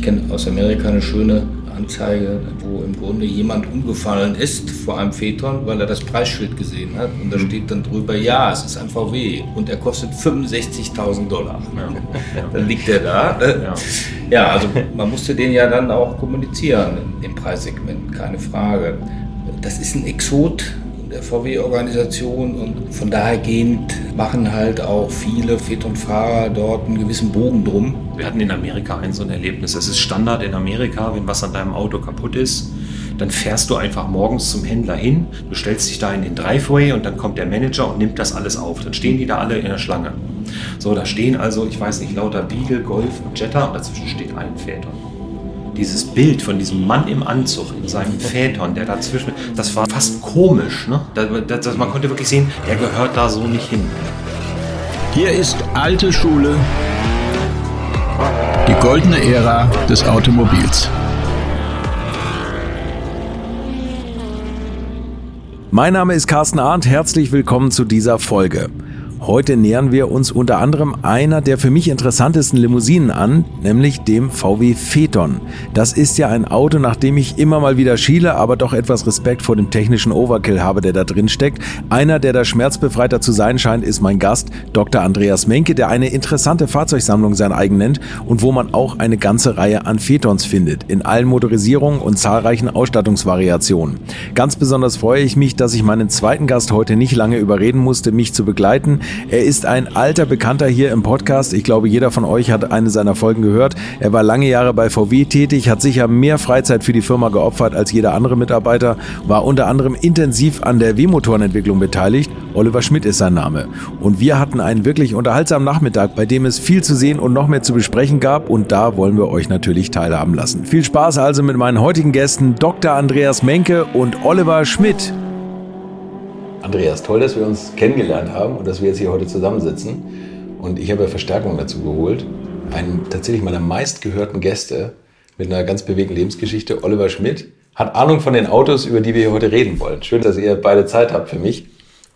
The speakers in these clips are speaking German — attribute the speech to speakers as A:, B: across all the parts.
A: Ich kenne aus Amerika eine schöne Anzeige, wo im Grunde jemand umgefallen ist vor einem Phaeton, weil er das Preisschild gesehen hat. Und da mhm. steht dann drüber, ja, es ist ein VW und er kostet 65.000 Dollar. Ja. dann liegt er da. Ne? Ja. ja, also man musste den ja dann auch kommunizieren im Preissegment, keine Frage. Das ist ein Exot VW-Organisation und von daher gehend machen halt auch viele Phaeton-Fahrer dort einen gewissen Bogen drum.
B: Wir hatten in Amerika ein so ein Erlebnis. Es ist Standard in Amerika, wenn was an deinem Auto kaputt ist, dann fährst du einfach morgens zum Händler hin, du stellst dich da in den Driveway und dann kommt der Manager und nimmt das alles auf. Dann stehen die da alle in der Schlange. So, da stehen also, ich weiß nicht, lauter Beagle, Golf und Jetta und dazwischen steht ein Phaeton dieses Bild von diesem Mann im Anzug in seinem Phaeton, der dazwischen, das war fast komisch. Ne? Das, das, man konnte wirklich sehen, der gehört da so nicht hin.
C: Hier ist alte Schule, die goldene Ära des Automobils.
D: Mein Name ist Carsten Arndt, herzlich willkommen zu dieser Folge. Heute nähern wir uns unter anderem einer der für mich interessantesten Limousinen an, nämlich dem VW Phaeton. Das ist ja ein Auto, nach dem ich immer mal wieder schiele, aber doch etwas Respekt vor dem technischen Overkill habe, der da drin steckt. Einer, der da schmerzbefreiter zu sein scheint, ist mein Gast, Dr. Andreas Menke, der eine interessante Fahrzeugsammlung sein eigen nennt und wo man auch eine ganze Reihe an Phaetons findet, in allen Motorisierungen und zahlreichen Ausstattungsvariationen. Ganz besonders freue ich mich, dass ich meinen zweiten Gast heute nicht lange überreden musste, mich zu begleiten. Er ist ein alter Bekannter hier im Podcast. Ich glaube, jeder von euch hat eine seiner Folgen gehört. Er war lange Jahre bei VW tätig, hat sicher mehr Freizeit für die Firma geopfert als jeder andere Mitarbeiter, war unter anderem intensiv an der W-Motorenentwicklung beteiligt. Oliver Schmidt ist sein Name. Und wir hatten einen wirklich unterhaltsamen Nachmittag, bei dem es viel zu sehen und noch mehr zu besprechen gab. Und da wollen wir euch natürlich teilhaben lassen. Viel Spaß also mit meinen heutigen Gästen Dr. Andreas Menke und Oliver Schmidt.
E: Andreas, toll, dass wir uns kennengelernt haben und dass wir jetzt hier heute zusammensitzen. Und ich habe Verstärkung dazu geholt. Einen tatsächlich meiner meistgehörten Gäste mit einer ganz bewegten Lebensgeschichte, Oliver Schmidt, hat Ahnung von den Autos, über die wir hier heute reden wollen. Schön, dass ihr beide Zeit habt für mich.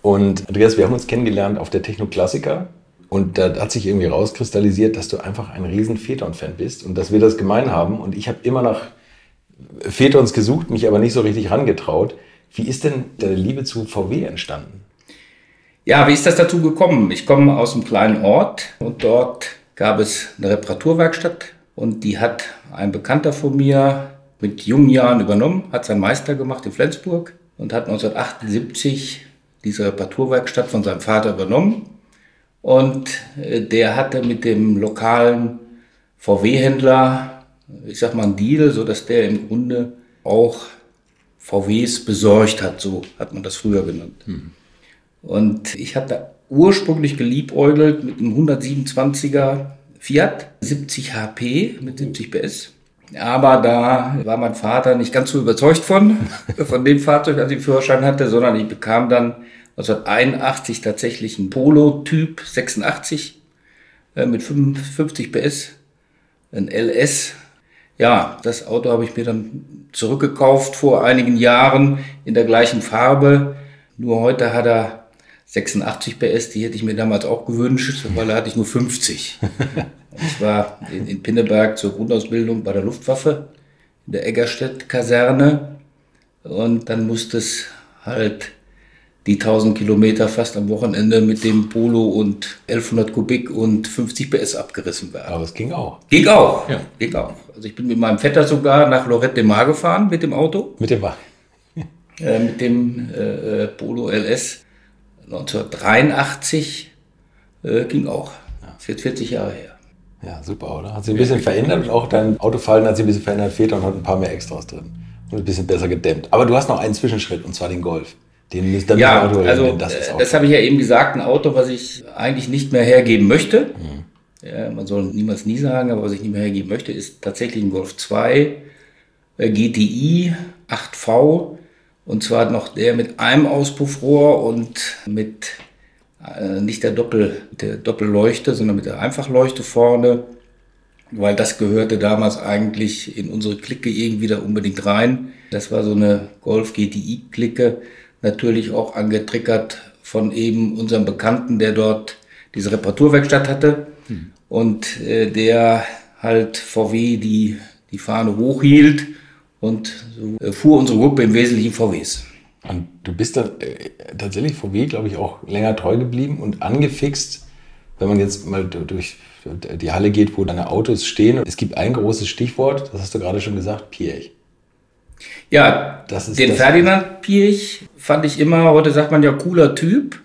E: Und Andreas, wir haben uns kennengelernt auf der Techno-Klassiker. Und da hat sich irgendwie rauskristallisiert, dass du einfach ein riesen Phaeton-Fan bist und dass wir das gemein haben. Und ich habe immer nach Phaetons gesucht, mich aber nicht so richtig rangetraut. Wie ist denn deine Liebe zu VW entstanden?
A: Ja, wie ist das dazu gekommen? Ich komme aus einem kleinen Ort und dort gab es eine Reparaturwerkstatt und die hat ein Bekannter von mir mit jungen Jahren übernommen, hat seinen Meister gemacht in Flensburg und hat 1978 diese Reparaturwerkstatt von seinem Vater übernommen. Und äh, der hatte mit dem lokalen VW-Händler, ich sag mal, einen Deal, so dass der im Grunde auch VWs besorgt hat, so hat man das früher genannt. Mhm. Und ich hatte ursprünglich geliebäugelt mit einem 127er Fiat, 70 HP mit 70 PS. Aber da war mein Vater nicht ganz so überzeugt von, von dem Fahrzeug, als ich den Führerschein hatte, sondern ich bekam dann 1981 tatsächlich einen Polo-Typ 86 äh, mit 55 PS, ein LS ja, das Auto habe ich mir dann zurückgekauft vor einigen Jahren in der gleichen Farbe. Nur heute hat er 86 PS, die hätte ich mir damals auch gewünscht, weil da hatte ich nur 50. ich war in, in Pinneberg zur Grundausbildung bei der Luftwaffe in der Eggerstedt-Kaserne und dann musste es halt die 1000 Kilometer fast am Wochenende mit dem Polo und 1100 Kubik und 50 PS abgerissen werden.
E: Aber es ging auch.
A: Ging auch, ja. ging auch. Also ich bin mit meinem Vetter sogar nach Lorette de Mar gefahren mit dem Auto.
E: Mit dem Mar.
A: äh, mit dem äh, äh Polo LS 1983 äh, ging auch. Ja. Das ist jetzt 40 Jahre her.
E: Ja, super, oder? Hat sich ein bisschen verändert und auch dein Autofallen hat sich ein bisschen verändert. Väter und hat ein paar mehr Extras drin. Und ein bisschen besser gedämmt. Aber du hast noch einen Zwischenschritt und zwar den Golf.
A: Den müsst ihr ja, Auto also das, ist das habe ich ja eben gesagt, ein Auto, was ich eigentlich nicht mehr hergeben möchte. Mhm. Man soll niemals nie sagen, aber was ich nicht mehr hergeben möchte, ist tatsächlich ein Golf 2 äh, GTI 8V und zwar noch der mit einem Auspuffrohr und mit äh, nicht der Doppel der Doppelleuchte, sondern mit der Einfachleuchte vorne, weil das gehörte damals eigentlich in unsere Clique irgendwie da unbedingt rein. Das war so eine Golf GTI Clique natürlich auch angetriggert von eben unserem Bekannten, der dort diese Reparaturwerkstatt hatte hm. und äh, der halt VW die die Fahne hochhielt und so äh, fuhr unsere Gruppe im Wesentlichen VWs.
E: Und du bist da äh, tatsächlich VW, glaube ich, auch länger treu geblieben und angefixt, wenn man jetzt mal durch die Halle geht, wo deine Autos stehen. Es gibt ein großes Stichwort, das hast du gerade schon gesagt, Pirch.
A: Ja, den Ferdinand Pirch fand ich immer, heute sagt man ja, cooler Typ.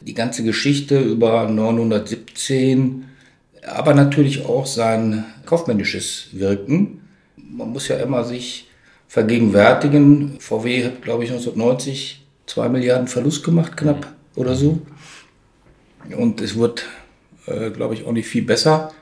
A: Die ganze Geschichte über 917, aber natürlich auch sein kaufmännisches Wirken. Man muss ja immer sich vergegenwärtigen. VW hat, glaube ich, 1990 zwei Milliarden Verlust gemacht, knapp oder so. Und es wird, äh, glaube ich, auch nicht viel besser.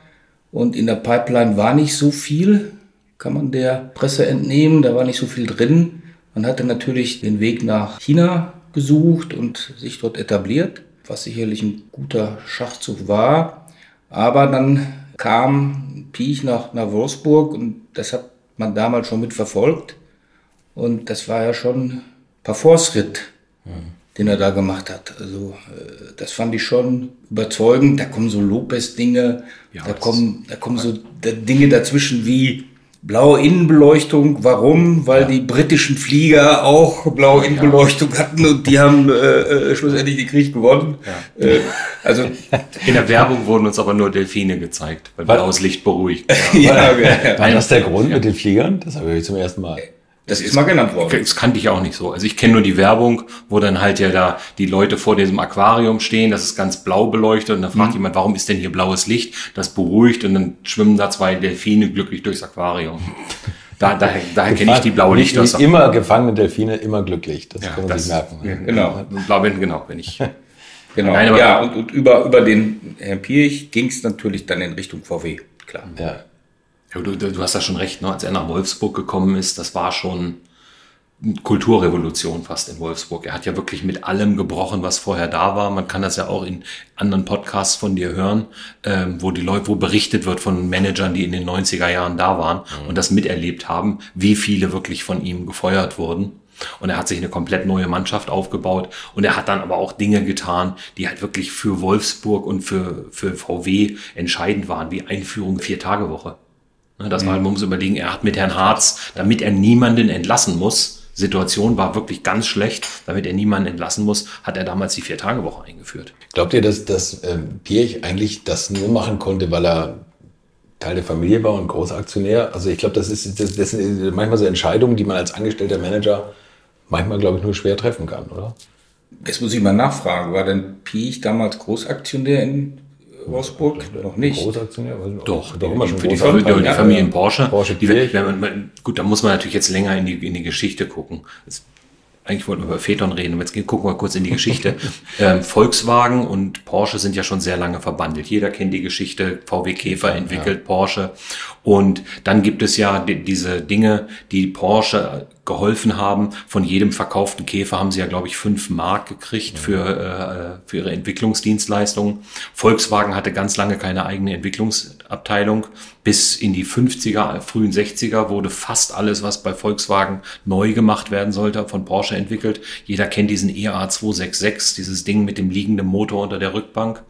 A: Und in der Pipeline war nicht so viel, kann man der Presse entnehmen. Da war nicht so viel drin. Man hatte natürlich den Weg nach China gesucht und sich dort etabliert, was sicherlich ein guter Schachzug war. Aber dann kam Piech nach, nach Wolfsburg und das hat man damals schon mitverfolgt. Und das war ja schon ein Parforce-Ritt, den er da gemacht hat. Also äh, das fand ich schon überzeugend. Da kommen so Lopez-Dinge,
B: Ja,
A: da, kommen, da kommen so Dinge dazwischen wie blaue Innenbeleuchtung. Warum? Weil die britischen Flieger auch blaue Innenbeleuchtung hatten und die haben äh, äh, schlussendlich den Krieg gewonnen. Äh, also
B: In der Werbung wurden uns aber nur Delfine gezeigt, weil blaues Licht beruhigt.
A: ja, ja,
E: War das der Grund mit den Fliegern? Das habe ich zum ersten Mal.
A: Das ist mal genannt worden.
B: Das kannte ich auch nicht so. Also ich kenne nur die Werbung, wo dann halt ja da die Leute vor diesem Aquarium stehen, das ist ganz blau beleuchtet und dann fragt jemand, warum ist denn hier blaues Licht? Das beruhigt und dann schwimmen da zwei Delfine glücklich durchs Aquarium. Da, daher daher kenne ich die blaue
E: Wie-
B: Lichter.
E: wie Immer gefangene Delfine, immer glücklich. Das
B: Ja,
E: kann man
B: das-
E: sich merken.
B: ja,
A: Genau.
B: Blau, genau, wenn ich.
A: Genau.
B: Nein,
A: ja, und, und über, über den Herrn Pirch ging es natürlich dann in Richtung VW, klar.
E: Ja.
B: Ja, du, du hast da schon recht, ne? als er nach Wolfsburg gekommen ist, das war schon eine Kulturrevolution fast in Wolfsburg. Er hat ja wirklich mit allem gebrochen, was vorher da war. Man kann das ja auch in anderen Podcasts von dir hören, ähm, wo die Leute, wo berichtet wird von Managern, die in den 90er Jahren da waren und das miterlebt haben, wie viele wirklich von ihm gefeuert wurden. Und er hat sich eine komplett neue Mannschaft aufgebaut. Und er hat dann aber auch Dinge getan, die halt wirklich für Wolfsburg und für, für VW entscheidend waren, wie Einführung Vier-Tage-Woche. Ne, Das war, man muss überlegen, er hat mit Herrn Harz, damit er niemanden entlassen muss, Situation war wirklich ganz schlecht, damit er niemanden entlassen muss, hat er damals die Vier-Tage-Woche eingeführt.
E: Glaubt ihr, dass, dass ähm, Pirch eigentlich das nur machen konnte, weil er Teil der Familie war und Großaktionär? Also ich glaube, das, ist, das, das sind manchmal so Entscheidungen, die man als angestellter Manager manchmal, glaube ich, nur schwer treffen kann, oder?
A: Jetzt muss ich mal nachfragen, war denn Piech damals Großaktionär in Wolfsburg? Noch nicht.
E: Großaktionär?
B: Doch,
E: doch immer schon
B: für die, Familie, die
E: ja.
B: Familien Porsche.
E: Porsche
B: die, man, gut, da muss man natürlich jetzt länger in die, in die Geschichte gucken. Jetzt, eigentlich wollten wir über Phaeton reden, aber jetzt gehen- gucken wir kurz in die Geschichte. ähm, Volkswagen und Porsche sind ja schon sehr lange verbandelt. Jeder kennt die Geschichte, VW Käfer entwickelt Porsche. Und dann gibt es ja die, diese Dinge, die Porsche geholfen haben. Von jedem verkauften Käfer haben sie ja, glaube ich, fünf Mark gekriegt für, äh, für ihre Entwicklungsdienstleistungen. Volkswagen hatte ganz lange keine eigene Entwicklungsabteilung. Bis in die 50er, frühen 60er wurde fast alles, was bei Volkswagen neu gemacht werden sollte, von Porsche entwickelt. Jeder kennt diesen E EA266, dieses Ding mit dem liegenden Motor unter der Rückbank.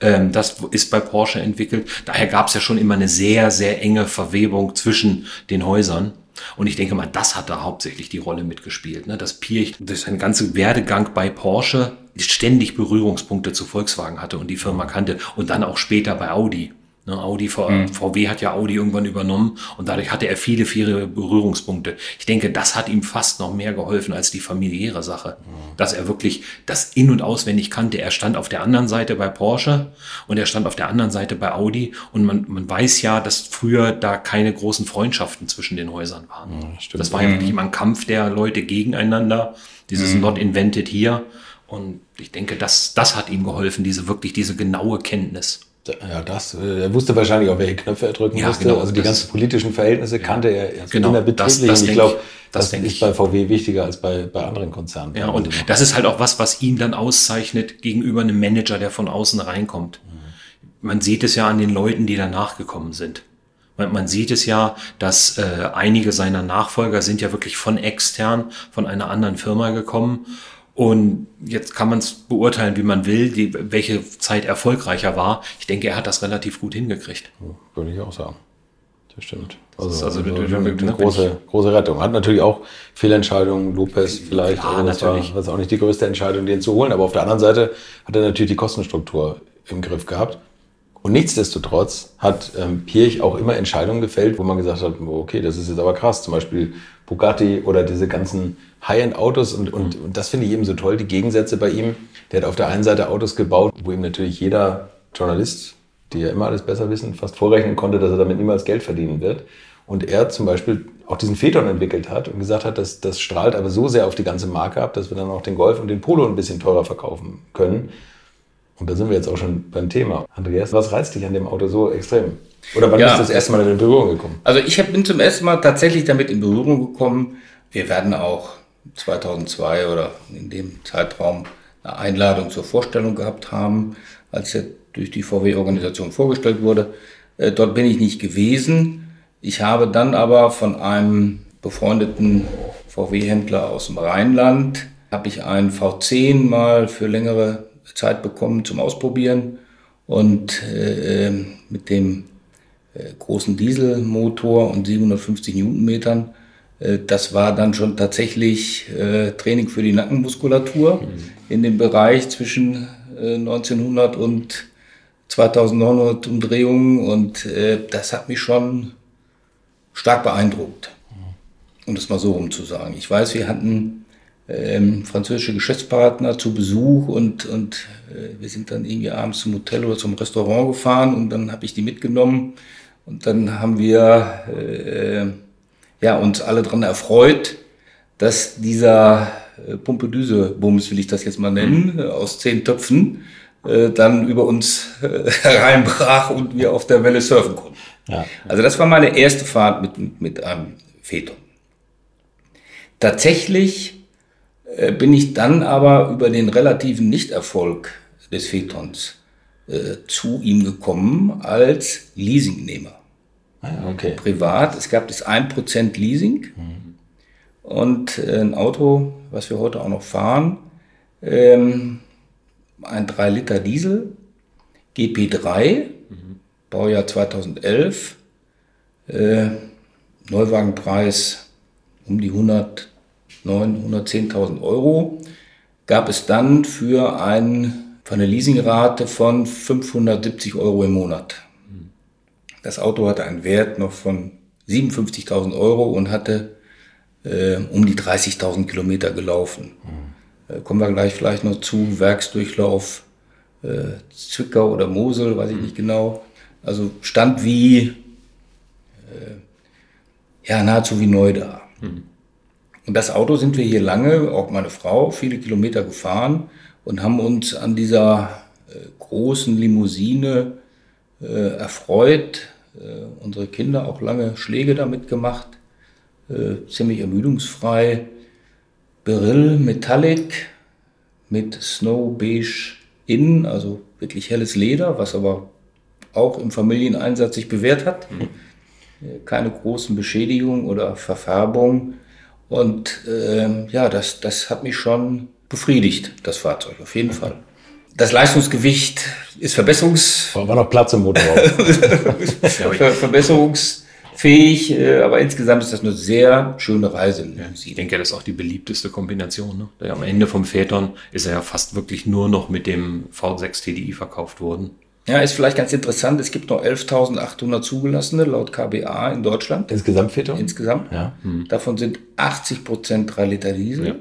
B: Ähm, das ist bei Porsche entwickelt. Daher gab es ja schon immer eine sehr, sehr enge Verwebung zwischen den Häusern. Und ich denke mal, das hat da hauptsächlich die Rolle mitgespielt, ne? dass Pirch durch seinen ganzen Werdegang bei Porsche ständig Berührungspunkte zu Volkswagen hatte und die Firma kannte und dann auch später bei Audi. Ne, Audi, V- VW hat ja Audi irgendwann übernommen und dadurch hatte er viele, viele Berührungspunkte. Ich denke, das hat ihm fast noch mehr geholfen als die familiäre Sache. Dass er wirklich das in- und auswendig kannte. Er stand auf der anderen Seite bei Porsche und er stand auf der anderen Seite bei Audi und man, man weiß ja, dass früher da keine großen Freundschaften zwischen den Häusern waren.
E: stimmt.
B: das war ja wirklich immer ein Kampf der Leute gegeneinander. Dieses Not invented here. Und ich denke, das, das hat ihm geholfen, diese wirklich, diese genaue Kenntnis.
E: Ja, das, äh, er wusste wahrscheinlich auch, welche Knöpfe er drücken
B: Ja,
E: musste.
B: genau,
E: also die ganzen politischen Verhältnisse kannte er also
B: Genau,
E: innerbetrieblich.
B: das- das
E: ich glaube,
B: das
E: das, ist bei VW wichtiger als bei, bei anderen Konzernen.
B: Ja,
E: Also
B: und das ist halt auch was, was ihn dann auszeichnet gegenüber einem Manager, der von außen reinkommt. Man sieht es ja an den Leuten, die danach gekommen sind. Man, man sieht es ja, dass äh, einige seiner Nachfolger sind ja wirklich von extern, von einer anderen Firma gekommen. Und jetzt kann man es beurteilen, wie man will, die, welche Zeit erfolgreicher war. Ich denke, er hat das relativ gut hingekriegt.
E: Würde ich auch sagen. das stimmt.
B: Das ist
E: Also,
B: also
E: also,
B: eine-
E: eine,
B: eine-
E: große, große Rettung. Hat natürlich auch Fehlentscheidungen, Lopez vielleicht.
B: Klar,
E: also das war,
B: natürlich.
E: das ist auch nicht die größte Entscheidung, den zu holen. Aber auf der anderen Seite hat er natürlich die Kostenstruktur im Griff gehabt. Und nichtsdestotrotz hat ähm, Pirch auch immer Entscheidungen gefällt, wo man gesagt hat, okay, das ist jetzt aber krass. Zum Beispiel Bugatti oder diese ganzen High-End-Autos. Und, und, und das finde ich eben so toll, die Gegensätze bei ihm. Der hat auf der einen Seite Autos gebaut, wo ihm natürlich jeder Journalist, die ja immer alles besser wissen, fast vorrechnen konnte, dass er damit niemals Geld verdienen wird. Und er zum Beispiel auch diesen Phaeton entwickelt hat und gesagt hat, dass das strahlt aber so sehr auf die ganze Marke ab, dass wir dann auch den Golf und den Polo ein bisschen teurer verkaufen können. Und da sind wir jetzt auch schon beim Thema. Andreas, was reizt dich an dem Auto so extrem? Oder wann
A: Ja.
E: bist du das erste Mal in Berührung gekommen?
A: Also ich bin zum ersten Mal tatsächlich damit in Berührung gekommen. Wir werden auch 2002 oder in dem Zeitraum eine Einladung zur Vorstellung gehabt haben, als er durch die VW-Organisation vorgestellt wurde. Äh, Dort bin ich nicht gewesen. Ich habe dann aber von einem befreundeten VW-Händler aus dem Rheinland, habe ich einen V10 mal für längere Zeit bekommen zum Ausprobieren. Und äh, mit dem äh, großen Dieselmotor und 750 Newtonmetern. Äh, Das war dann schon tatsächlich äh, Training für die Nackenmuskulatur in dem Bereich zwischen äh, 1900 und 2900 Umdrehungen und äh, das hat mich schon stark beeindruckt, um das mal so rum zu sagen. Ich weiß, wir hatten ähm, französische Geschäftspartner zu Besuch und, und äh, wir sind dann irgendwie abends zum Hotel oder zum Restaurant gefahren und dann habe ich die mitgenommen und dann haben wir äh, ja, uns alle dran erfreut, dass dieser äh, Pumpedüse-Bums, will ich das jetzt mal nennen, äh, aus zehn Töpfen, äh, dann über uns äh, hereinbrach und wir auf der Welle surfen konnten.
E: Ja.
A: Also das war meine erste Fahrt mit, mit einem Phaeton. Tatsächlich äh, bin ich dann aber über den relativen Nichterfolg des Phaetons äh, zu ihm gekommen als Leasingnehmer.
E: Ah, okay.
A: Privat, es gab das 1% Leasing und äh, ein Auto, was wir heute auch noch fahren, ähm, ein 3 Liter Diesel, GP3, Baujahr 2011, äh, Neuwagenpreis um die 109.000, 110.000 Euro, gab es dann für, ein, für eine Leasingrate von 570 Euro im Monat. Das Auto hatte einen Wert noch von 57.000 Euro und hatte äh, um die 30.000 Kilometer gelaufen. Äh, kommen wir gleich vielleicht noch zu, Werksdurchlauf äh, Zwickau oder Mosel, weiß ich nicht genau. Also stand wie, äh, ja, nahezu wie neu da. Und das Auto sind wir hier lange, auch meine Frau, viele Kilometer gefahren und haben uns an dieser äh, großen Limousine erfreut. Äh, unsere Kinder auch lange Schläge damit gemacht. Äh, ziemlich ermüdungsfrei. Beryl Metallic mit Snow Beige Innen, also wirklich helles Leder, was aber auch im Familieneinsatz sich bewährt hat. Äh, Keine großen Beschädigungen oder Verfärbungen. Und ähm, ja, das, das hat mich schon befriedigt, das Fahrzeug, auf jeden Fall. Das Leistungsgewicht ist verbesserungs
E: War noch Platz im Motorraum.
A: ver verbesserungsfähig, äh, aber insgesamt ist das eine sehr schöne Reise.
B: Ich denke, das ist auch die beliebteste Kombination. Ne? Am Ende vom Phaeton ist er ja fast wirklich nur noch mit dem V6 TDI verkauft worden.
A: Ja, ist vielleicht ganz interessant. Es gibt noch 11.800 zugelassene laut KBA in Deutschland
E: Insgesamt Phaeton?
A: insgesamt.
E: Ja.
A: Davon sind 80 Prozent 3 Liter Diesel.
B: Ja.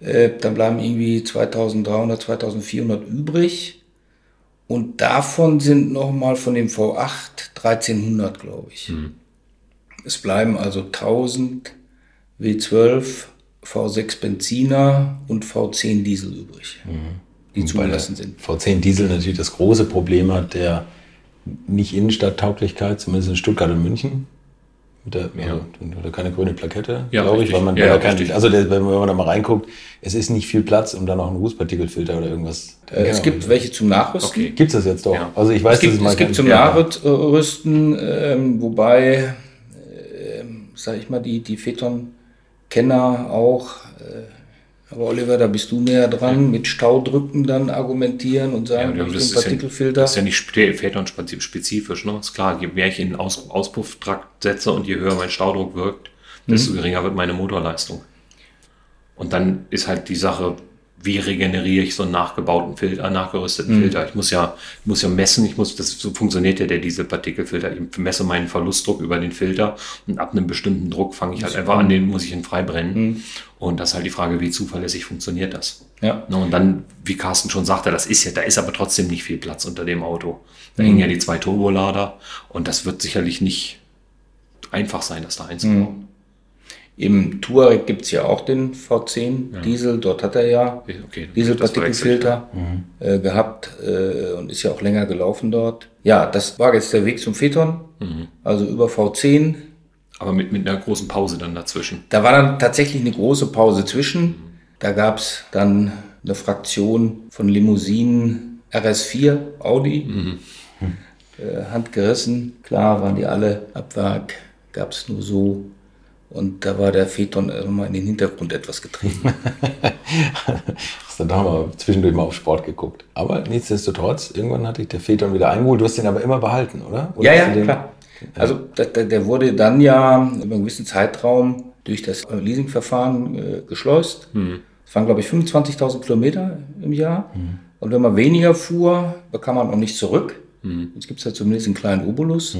A: Äh, dann bleiben irgendwie 2300, 2400 übrig. Und davon sind nochmal von dem V8 1300, glaube ich. Es bleiben also 1000 W12, V6 Benziner und V10 Diesel übrig, die zugelassen sind.
E: V10 Diesel natürlich das große Problem hat, der nicht Innenstadttauglichkeit, zumindest in Stuttgart und München. Mit der, also, oder keine grüne Plakette,
B: Ja,
E: glaube ich,
B: richtig.
E: weil man,
B: Ja, ja,
E: kein, also der, wenn man da mal reinguckt, es ist nicht viel Platz, um da noch einen Rußpartikelfilter oder irgendwas.
A: Äh, es gibt welche zum Nachrüsten.
B: Okay.
E: Gibt's das jetzt doch?
B: Ja.
E: Also ich weiß,
A: Es gibt,
E: dass es mal
A: es gibt zum
E: Ja.
A: Nachrüsten, ähm, wobei, ähm, sag ich mal, die, die Phaeton-Kenner auch äh, Aber Oliver, da bist du näher dran, mit Staudrücken dann argumentieren und sagen,
B: Ja, das, ist ja,
A: Partikelfilter.
B: das ist ja nicht Phaeton-spezifisch. Ne? Ist klar, je mehr ich in den Aus Auspufftrakt setze und je höher mein Staudruck wirkt, desto geringer wird meine Motorleistung. Und dann ist halt die Sache, wie regeneriere ich so einen nachgebauten Filter, nachgerüsteten Filter. Ich muss ja, muss ja messen, ich muss, das so funktioniert ja der Dieselpartikelfilter. Ich messe meinen Verlustdruck über den Filter und ab einem bestimmten Druck fange ich halt einfach an, den muss ich ihn frei brennen. Und das ist halt die Frage, wie zuverlässig funktioniert das.
A: Ja.
B: Ne, Und dann, wie Carsten schon sagte, das ist ja, da ist aber trotzdem nicht viel Platz unter dem Auto. Da hängen ja die zwei Turbolader und das wird sicherlich nicht einfach sein, das da einzubauen.
A: Im Touareg gibt's ja auch den V10 Diesel, dort hat er ja
B: Okay,
A: Dieselpartikelfilter äh, gehabt äh, und ist ja auch länger gelaufen dort. Ja, das war jetzt der Weg zum Phaeton, also über V10.
B: Aber mit, mit einer großen Pause dann dazwischen.
A: Da war dann tatsächlich eine große Pause zwischen. Da gab's dann eine Fraktion von Limousinen RS4 Audi, äh, handgerissen. Klar waren die alle ab Werk, gab's nur so. Und da war der Phaeton immer in den Hintergrund etwas getrieben.
E: Hast dann da mal zwischendurch mal auf Sport geguckt. Aber nichtsdestotrotz, irgendwann hatte ich der Phaeton wieder eingeholt. Du hast den aber immer behalten, oder? oder
A: Ja, ja, klar. Also der, der wurde dann ja über einen gewissen Zeitraum durch das Leasingverfahren äh, geschleust. Es waren, glaube ich, 25.000 Kilometer im Jahr. Und wenn man weniger fuhr, bekam man auch nicht zurück. Jetzt gibt es ja zumindest einen kleinen Obolus,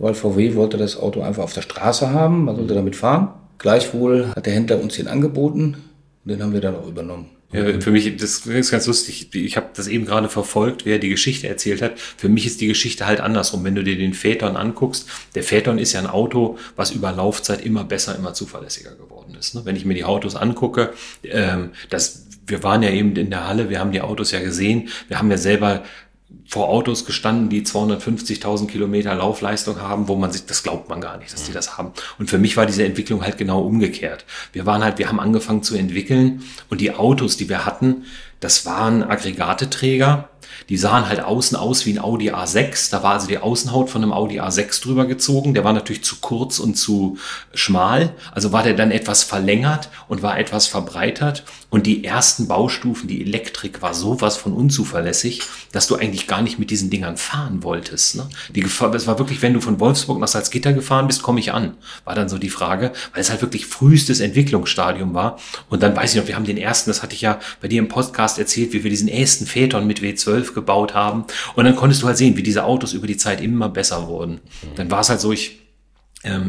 A: weil VW wollte das Auto einfach auf der Straße haben. Man sollte damit fahren. Gleichwohl hat der Händler uns den angeboten und den haben wir dann auch übernommen.
B: Ja, für mich, das ist ganz lustig. Ich habe das eben gerade verfolgt, wer die Geschichte erzählt hat. Für mich ist die Geschichte halt andersrum. Wenn du dir den Phaeton anguckst, der Phaeton ist ja ein Auto, was über Laufzeit immer besser, immer zuverlässiger geworden ist. ne? Wenn ich mir die Autos angucke, ähm, das, wir waren ja eben in der Halle, wir haben die Autos ja gesehen, wir haben ja selber vor Autos gestanden, die 250.000 Kilometer Laufleistung haben, wo man sich, das glaubt man gar nicht, dass die das haben. Und für mich war diese Entwicklung halt genau umgekehrt. Wir waren halt, wir haben angefangen zu entwickeln und die Autos, die wir hatten, das waren Aggregateträger. Die sahen halt außen aus wie ein Audi A6. Da war also die Außenhaut von einem Audi A6 drüber gezogen. Der war natürlich zu kurz und zu schmal. Also war der dann etwas verlängert und war etwas verbreitert. Und die ersten Baustufen, die Elektrik war sowas von unzuverlässig, dass du eigentlich gar nicht mit diesen Dingern fahren wolltest. Ne? Die Gefahr, es war wirklich, wenn du von Wolfsburg nach Salzgitter gefahren bist, komme ich an. War dann so die Frage, weil es halt wirklich frühestes Entwicklungsstadium war. Und dann weiß ich noch, wir haben den ersten, das hatte ich ja bei dir im Podcast erzählt, wie wir diesen ersten Phaeton mit W12 gebaut haben. Und dann konntest du halt sehen, wie diese Autos über die Zeit immer besser wurden. Dann war es halt so, ich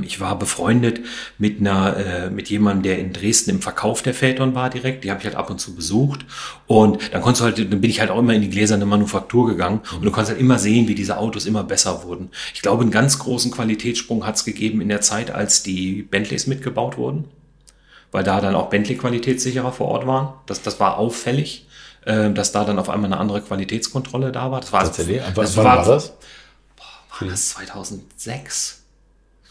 B: ich war befreundet mit einer, äh, mit jemandem, der in Dresden im Verkauf der Phaeton war direkt. Die habe ich halt ab und zu besucht. Und dann konntest du halt, dann bin ich halt auch immer in die gläserne Manufaktur gegangen und du konntest halt immer sehen, wie diese Autos immer besser wurden. Ich glaube, einen ganz großen Qualitätssprung hat es gegeben in der Zeit, als die Bentleys mitgebaut wurden, weil da dann auch Bentley-Qualitätssicherer vor Ort waren. Das, das war auffällig, äh, dass da dann auf einmal eine andere Qualitätskontrolle da war. Das war?
E: Aber
B: das
E: wann war das?
B: war das 2006?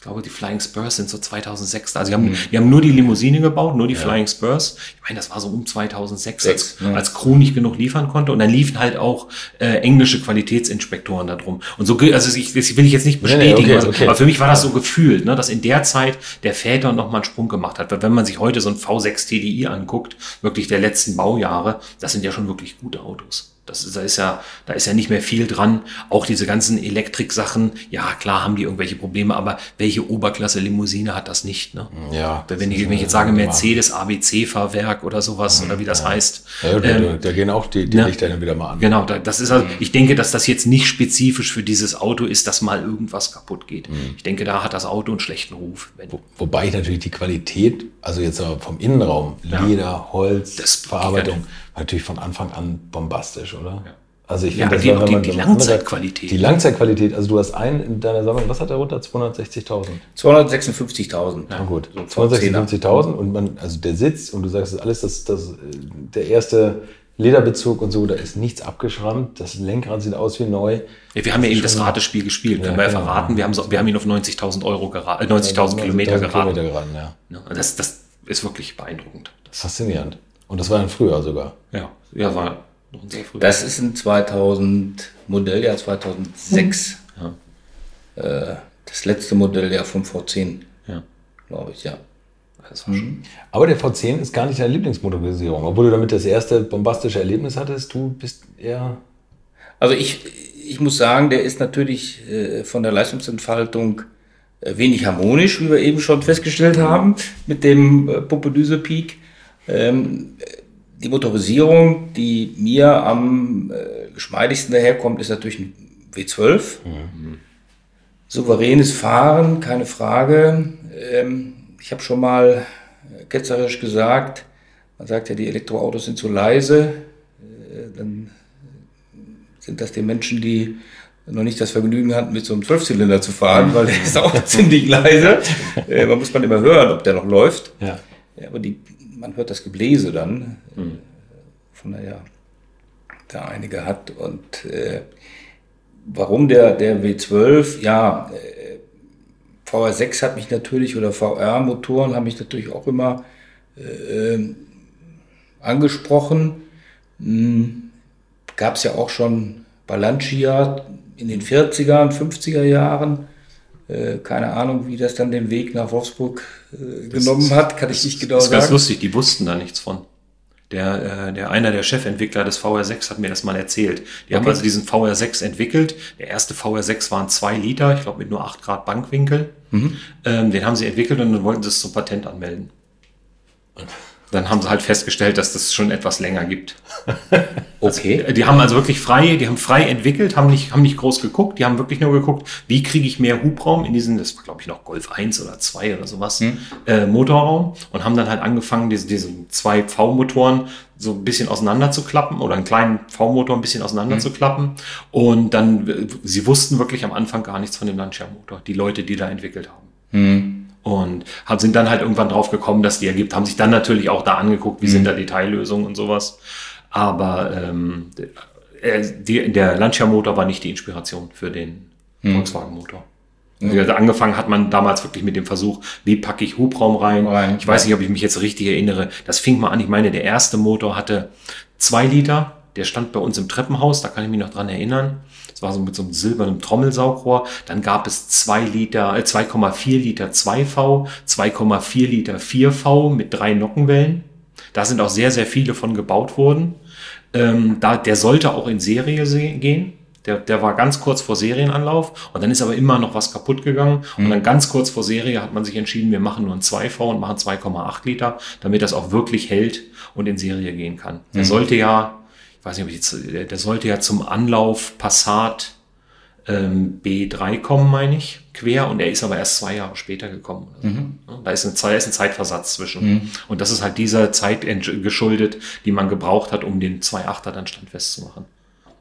B: Ich glaube, die Flying Spurs sind so 2006. Also die haben, die haben nur die Limousine gebaut, nur die Flying Spurs. Ich meine, das war so um 2006, als,
A: Sechs, ja.
B: als Crew nicht genug liefern konnte. Und dann liefen halt auch äh, englische Qualitätsinspektoren da drum. Und so, also ich, das will ich jetzt nicht
E: Nee, nee,
B: bestätigen,
E: okay,
B: also,
E: okay.
B: aber für mich war das so gefühlt, ne, dass in der Zeit der Väter noch mal einen Sprung gemacht hat. Weil wenn man sich heute so ein V6 TDI anguckt, wirklich der letzten Baujahre, das sind ja schon wirklich gute Autos. Das da ist ja, da ist ja nicht mehr viel dran. Auch diese ganzen Elektrik-Sachen, ja, klar haben die irgendwelche Probleme, aber welche Oberklasse-Limousine hat das nicht, ne?
E: Ja.
B: Wenn ich, wenn ich jetzt sage Mercedes ABC-Fahrwerk oder sowas, oder wie das heißt.
E: Ja, da,
B: ähm,
E: da, gehen auch die, die
B: ne?
E: Lichter dann wieder mal an.
B: Genau, da- das ist also, ich denke, dass das jetzt nicht spezifisch für dieses Auto ist, dass mal irgendwas kaputt geht.
E: Mhm.
B: Ich denke, da hat das Auto einen schlechten Ruf.
E: Wo- Wobei ich natürlich die Qualität, also jetzt vom Innenraum, Leder, Holz,
B: Das-
E: Verarbeitung, natürlich von Anfang an bombastisch, oder? Also ich
B: Ja,
E: finde, das
B: die-
E: war,
B: die- die Langzeitqualität.
E: Die Langzeitqualität, also du hast einen in deiner Sammlung, was hat er runter? 260.000.
A: 256.000.
E: Na gut,
A: So
E: 256.000 und man, also der Sitz und du sagst, das ist alles das, das, der erste Lederbezug und so, da ist nichts abgeschrammt, das Lenkrad sieht aus wie neu.
B: Ja, wir haben ja eben das Ratespiel gespielt, können
E: Ja,
B: wir ja
E: genau.
B: verraten. Wir haben, so, wir haben ihn auf 90.000 Euro geraten, äh, 90.000 Kilometer
E: 90.000
B: geraten.
E: Kilometer geraten, ja.
B: Ja, Das, das ist wirklich beeindruckend. Das,
E: Faszinierend. Und das war dann früher sogar.
B: ja, ja, war noch ein sehr früh.
A: Das ist ein 2000 Modelljahr 2006. Äh, das letzte Modelljahr vom V10,
B: ja.
A: glaube ich, ja.
E: Das war mhm. Aber der V10 ist gar nicht deine Lieblingsmotorisierung, obwohl du damit das erste bombastische Erlebnis hattest. Du bist eher.
A: Also ich, ich muss sagen, der ist natürlich äh, von der Leistungsentfaltung äh, wenig harmonisch, wie wir eben schon festgestellt haben, mit dem äh, Pompedüse Peak. Ähm, die Motorisierung, die mir am äh, geschmeidigsten daherkommt, ist natürlich ein W12. Mhm. Souveränes Fahren, keine Frage. Ähm, ich habe schon mal ketzerisch gesagt, man sagt ja, die Elektroautos sind zu leise. Äh, dann sind das die Menschen, die noch nicht das Vergnügen hatten, mit so einem Zwölfzylinder zu fahren, weil der ist auch ziemlich leise. Äh, man muss man immer hören, ob der noch läuft. Ja. ja aber die, man hört das Gebläse dann. Mhm. Von daher, da einige hat. Und äh, warum der, der W12? Ja, äh, VR6 hat mich natürlich, oder VR-Motoren haben mich natürlich auch immer äh, angesprochen. Hm, Gab es ja auch schon bei Lancia in den 40er und 50er Jahren. Äh, keine Ahnung, wie das dann den Weg nach Wolfsburg äh, genommen ist, hat, kann ich nicht genau sagen. Das ist
B: ganz lustig, die wussten da nichts von. Der, äh, der einer der Chefentwickler des VR6 hat mir das mal erzählt. Die okay. haben also diesen VR6 entwickelt. Der erste VR6 waren zwei Liter, ich glaube mit nur acht Grad Bankwinkel. Mhm. Ähm, den haben sie entwickelt und dann wollten sie es zum Patent anmelden dann haben sie halt festgestellt, dass das schon etwas länger gibt.
A: Okay.
B: Also, die haben also wirklich frei, die haben frei entwickelt, haben nicht, haben nicht groß geguckt, die haben wirklich nur geguckt, wie kriege ich mehr Hubraum in diesen, das war glaube ich noch Golf 1 oder 2 oder sowas, hm. äh, Motorraum und haben dann halt angefangen, diese, diese zwei V-Motoren so ein bisschen auseinander zu klappen oder einen kleinen V-Motor ein bisschen auseinander hm. zu klappen. Und dann, sie wussten wirklich am Anfang gar nichts von dem Lancia-Motor, die Leute, die da entwickelt haben. Hm und sind dann halt irgendwann drauf gekommen, dass die ergibt, haben sich dann natürlich auch da angeguckt, wie mhm. sind da Detaillösungen und sowas. Aber ähm, der, der Lancia-Motor war nicht die Inspiration für den mhm. Volkswagen-Motor. Mhm. Also angefangen hat man damals wirklich mit dem Versuch, wie packe ich Hubraum rein. rein. Ich weiß nicht, ob ich mich jetzt richtig erinnere. Das fing mal an. Ich meine, der erste Motor hatte zwei Liter. Der stand bei uns im Treppenhaus. Da kann ich mich noch dran erinnern. Das war so mit so einem silbernen Trommelsaugrohr. Dann gab es 2 Liter, äh, 2,4 Liter 2V, 2,4 Liter 4V mit drei Nockenwellen. Da sind auch sehr, sehr viele von gebaut worden. Ähm, da, der sollte auch in Serie gehen. Der, der war ganz kurz vor Serienanlauf und dann ist aber immer noch was kaputt gegangen. Mhm. Und dann ganz kurz vor Serie hat man sich entschieden, wir machen nur ein 2V und machen 2,8 Liter, damit das auch wirklich hält und in Serie gehen kann. Der mhm. sollte ja ich weiß nicht, ob ich jetzt, der, der sollte ja zum Anlauf Passat ähm, B3 kommen, meine ich, quer, und er ist aber erst zwei Jahre später gekommen. Mhm. Da, ist ein, da ist ein Zeitversatz zwischen. Mhm. Und das ist halt dieser Zeit geschuldet, die man gebraucht hat, um den 2.8er dann standfest zu machen.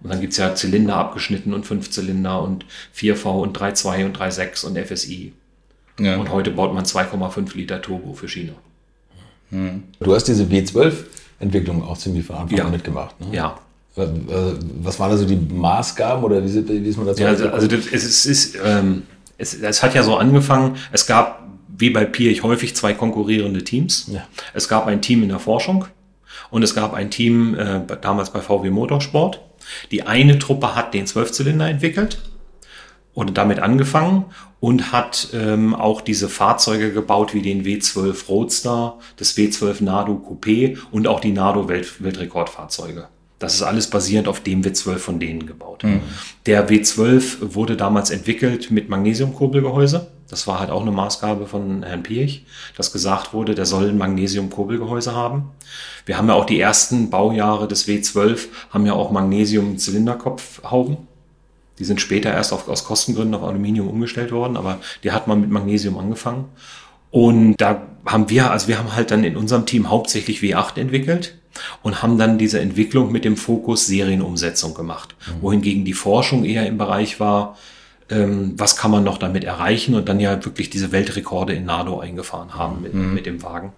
B: Und dann gibt's ja Zylinder abgeschnitten und Fünfzylinder und 4V und 3.2 und 3.6 und FSI. Ja. Und heute baut man 2,5 Liter Turbo für China.
E: Mhm. Du hast diese W12 Entwicklung auch ziemlich von Anfang
B: ja.
E: an mitgemacht.
B: Ne? Ja.
E: Was waren also die Maßgaben oder wie, wie ist man dazu?
B: Ja, also, also das, es, ist, ähm, es, es hat ja so angefangen, es gab wie bei Pirch häufig zwei konkurrierende Teams. Ja. Es gab ein Team in der Forschung und es gab ein Team äh, damals bei VW Motorsport. Die eine Truppe hat den Zwölfzylinder entwickelt und damit angefangen und hat ähm, auch diese Fahrzeuge gebaut wie den W12 Roadster, das W12 Nado Coupé und auch die Nado Welt Weltrekordfahrzeuge. Das ist alles basierend auf dem W12 von denen gebaut. Mhm. Der W12 wurde damals entwickelt mit Magnesiumkurbelgehäuse. Das war halt auch eine Maßgabe von Herrn Pirch, dass gesagt wurde, der soll ein Magnesiumkurbelgehäuse haben. Wir haben ja auch die ersten Baujahre des W12, haben ja auch Magnesium-Zylinderkopfhauben die sind später erst auf, aus Kostengründen auf Aluminium umgestellt worden, aber die hat man mit Magnesium angefangen. Und da haben wir, also wir haben halt dann in unserem Team hauptsächlich W8 entwickelt und haben dann diese Entwicklung mit dem Fokus Serienumsetzung gemacht. Mhm. Wohingegen die Forschung eher im Bereich war, ähm, was kann man noch damit erreichen und dann ja wirklich diese Weltrekorde in Nado eingefahren haben mit, mhm. mit dem Wagen.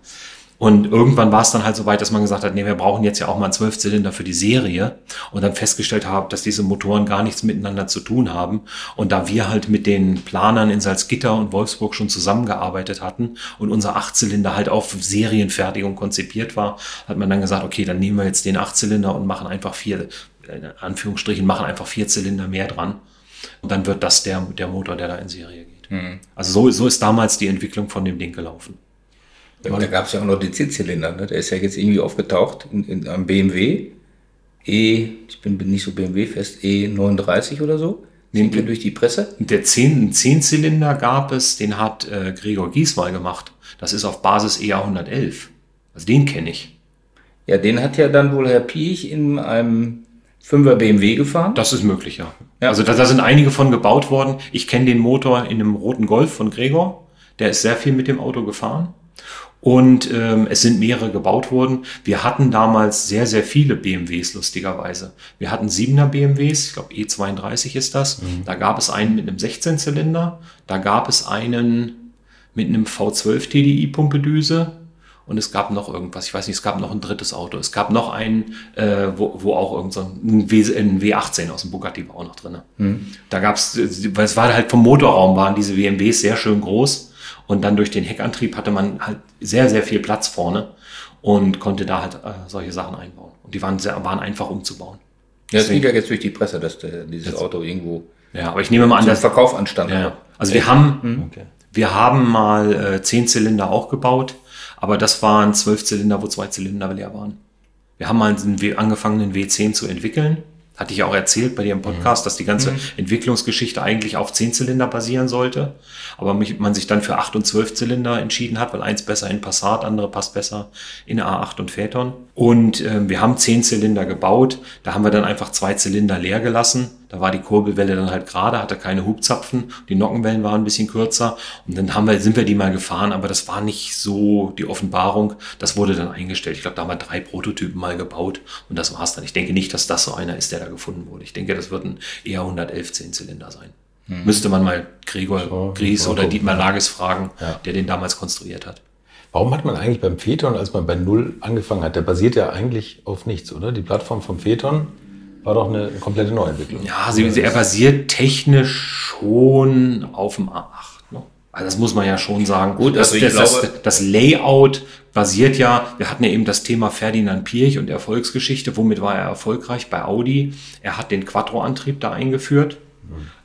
B: Und irgendwann war es dann halt so weit, dass man gesagt hat, nee, wir brauchen jetzt ja auch mal einen Zwölfzylinder für die Serie und dann festgestellt haben, dass diese Motoren gar nichts miteinander zu tun haben. Und da wir halt mit den Planern in Salzgitter und Wolfsburg schon zusammengearbeitet hatten und unser Achtzylinder halt auf Serienfertigung konzipiert war, hat man dann gesagt, okay, dann nehmen wir jetzt den Achtzylinder und machen einfach vier, in Anführungsstrichen, machen einfach vier Zylinder mehr dran. Und dann wird das der, der Motor, der da in Serie geht. Mhm. Also so, so ist damals die Entwicklung von dem Ding gelaufen.
A: Ja, da gab es ja auch noch den Zehnzylinder, ne? der ist ja jetzt irgendwie aufgetaucht in, in einem BMW. E, ich bin, bin nicht so BMW-fest, E39 oder so. Sind wir durch die Presse?
B: Der Zehn- Zehnzylinder gab es, den hat äh, Gregor Giesmal gemacht. Das ist auf Basis EA 111. Also den kenne ich.
A: Ja, den hat ja dann wohl Herr Piech in einem 5er BMW gefahren.
B: Das ist möglich, ja. Also da, da sind einige von gebaut worden. Ich kenne den Motor in einem roten Golf von Gregor. Der ist sehr viel mit dem Auto gefahren. Und ähm, es sind mehrere gebaut worden. Wir hatten damals sehr, sehr viele BMWs, lustigerweise. Wir hatten 7er BMWs, ich glaube E32 ist das. Da gab es einen mit einem 16-Zylinder. Da gab es einen mit einem V12 TDI-Pumpedüse. Und es gab noch irgendwas, ich weiß nicht, es gab noch ein drittes Auto. Es gab noch einen, äh, wo, wo auch irgend so ein, w, ein W18 aus dem Bugatti war auch noch drin. Da gab es, weil es war halt vom Motorraum, waren diese BMWs sehr schön groß. Und dann durch den Heckantrieb hatte man halt sehr, sehr viel Platz vorne und konnte da halt äh, solche Sachen einbauen. Und die waren, sehr, waren einfach umzubauen.
A: Ja, das geht ja jetzt durch die Presse, dass der, dieses Auto irgendwo
B: Ja, aber ich nehme mal an, dass
A: Verkauf anstand.
B: Ja, also wir haben,
E: Okay.
B: wir haben mal äh, zehn Zylinder auch gebaut, aber das waren zwölf Zylinder, wo zwei Zylinder leer waren. Wir haben mal einen angefangen, einen W10 zu entwickeln. Hatte ich ja auch erzählt bei dir im Podcast, dass die ganze Entwicklungsgeschichte eigentlich auf zehn Zylinder basieren sollte. Aber mich, man sich dann für acht und zwölf Zylinder entschieden hat, weil eins besser in Passat, andere passt besser in A8 und Phaeton. Und ähm, wir haben zehn Zylinder gebaut. Da haben wir dann einfach zwei Zylinder leer gelassen. Da war die Kurbelwelle dann halt gerade, hatte keine Hubzapfen. Die Nockenwellen waren ein bisschen kürzer. Und dann haben wir, sind wir die mal gefahren, aber das war nicht so die Offenbarung. Das wurde dann eingestellt. Ich glaube, da haben wir drei Prototypen mal gebaut und das war's dann. Ich denke nicht, dass das so einer ist, der da gefunden wurde. Ich denke, das wird ein eher 111 Zylinder sein. Müsste man mal Gregor Gries
E: mal
B: oder Dietmar. Lages fragen,
E: Ja.
B: der den damals konstruiert hat.
E: Warum hat man eigentlich beim Phaeton, als man bei Null angefangen hat, der basiert ja eigentlich auf nichts, oder? Die Plattform vom Phaeton war doch eine komplette Neuentwicklung.
B: Ja, sie, sie, er basiert technisch schon auf dem A8. Ne? Also das muss man ja schon sagen.
A: Gut,
B: das,
A: also ich
B: das,
A: glaube-
B: das, das Layout basiert ja, wir hatten ja eben das Thema Ferdinand Pirch und Erfolgsgeschichte. Womit war er erfolgreich? Bei Audi. Er hat den Quattro-Antrieb da eingeführt.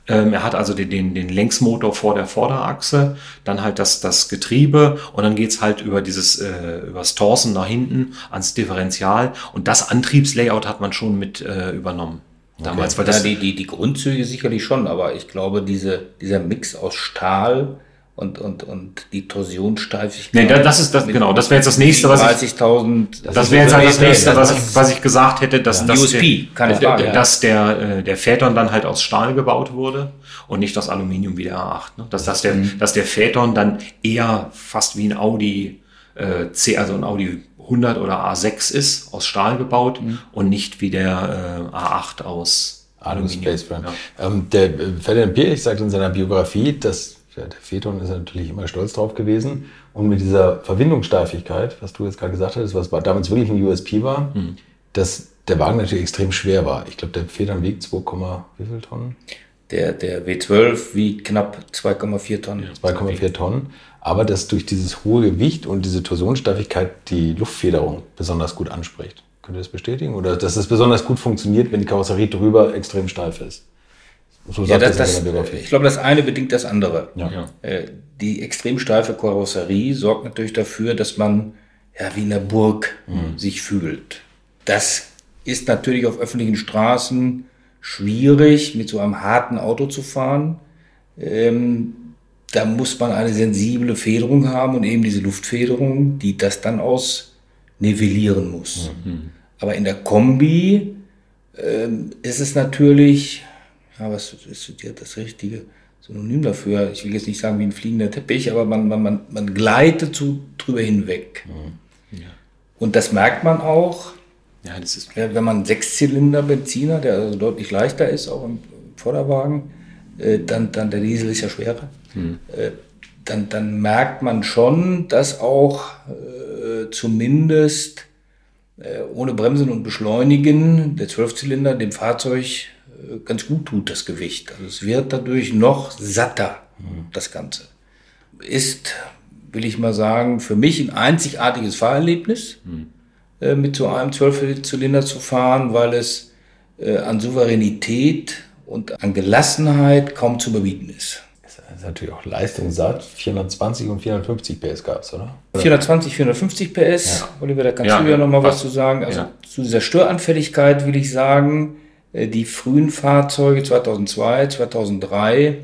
B: Ähm, er hat also den, den, den Längsmotor vor der Vorderachse, dann halt das, das Getriebe und dann geht's halt über dieses, äh, übers Torsen nach hinten ans Differential und das Antriebslayout hat man schon mit äh, übernommen. Damals, weil
A: Ja,
B: das,
A: die, die, die Grundzüge sicherlich schon, aber ich glaube, diese, dieser Mix aus Stahl und, und, und die Torsionssteifigkeit.
B: Nee, da- das ist das- genau, das wäre jetzt das nächste, was ich-
A: 30.000.
B: Das wäre jetzt halt das nächste, was
A: das-
B: ich, was ich gesagt hätte, dass, dass,
A: USP,
B: der,
A: keine Frage, ja.
B: dass der, äh, der Phaeton dann halt aus Stahl gebaut wurde und nicht aus Aluminium wie der A8. Ne? Dass, dass, der,
A: Mhm.
B: dass der Phaeton dann eher fast wie ein Audi äh, C, also ein Audi 100 oder A6 ist, aus Stahl gebaut
A: Mhm.
B: und nicht wie der äh, A8 aus
E: Alu
B: Aluminium.
E: Space Frame.
B: Ja.
E: Ähm, der äh, Ferdinand Pirch sagt in seiner Biografie, dass ja, der Phaeton ist natürlich immer stolz drauf gewesen. Und mit dieser Verwindungssteifigkeit, was du jetzt gerade gesagt hast, was damals wirklich ein USP war,
B: Mhm.
E: dass der Wagen natürlich extrem schwer war. Ich glaube, der Phaeton wiegt 2, wie viel Tonnen?
A: Der, der W12 wiegt knapp 2,4 Tonnen.
E: 2,4 Tonnen. Aber dass durch dieses hohe Gewicht und diese Torsionsteifigkeit die Luftfederung besonders gut anspricht. Könnt ihr das bestätigen? Oder dass es besonders gut funktioniert, wenn die Karosserie drüber extrem steif ist? So
A: Ja, das, das, ich glaube, das eine bedingt das andere.
E: Ja.
B: Ja.
A: Äh, Die extrem steife Karosserie sorgt natürlich dafür, dass man ja wie in der Burg sich fühlt. Das ist natürlich auf öffentlichen Straßen schwierig, mit so einem harten Auto zu fahren. Ähm, da muss man eine sensible Federung haben und eben diese Luftfederung, die das dann ausnivellieren muss. Aber in der Kombi ähm, ist es natürlich, ja, was ist das richtige Synonym dafür? Ich will jetzt nicht sagen wie ein fliegender Teppich, aber man, man, man, man gleitet so drüber hinweg. Und das merkt man auch,
B: Ja, das ist
A: ja, wenn man einen Sechszylinder Benziner, der also deutlich leichter ist, auch im Vorderwagen, äh, dann, dann der Diesel ist ja schwerer, äh, dann, dann merkt man schon, dass auch äh, zumindest äh, ohne Bremsen und Beschleunigen der Zwölfzylinder dem Fahrzeug ganz gut tut, das Gewicht. Also es wird dadurch noch satter, das Ganze. Ist, will ich mal sagen, für mich ein einzigartiges Fahrerlebnis äh, mit so einem Zwölfzylinder zu fahren, weil es äh, an Souveränität und an Gelassenheit kaum zu überbieten ist.
F: Das ist natürlich auch leistungssatt. 420 und 450 PS gab es, oder?
A: 420, 450 PS.
B: Ja.
A: Oliver, da kannst
B: Ja,
A: du ja noch mal
B: was-
A: zu sagen. Also
B: ja.
A: zu dieser Störanfälligkeit will ich sagen, die frühen Fahrzeuge 2002, 2003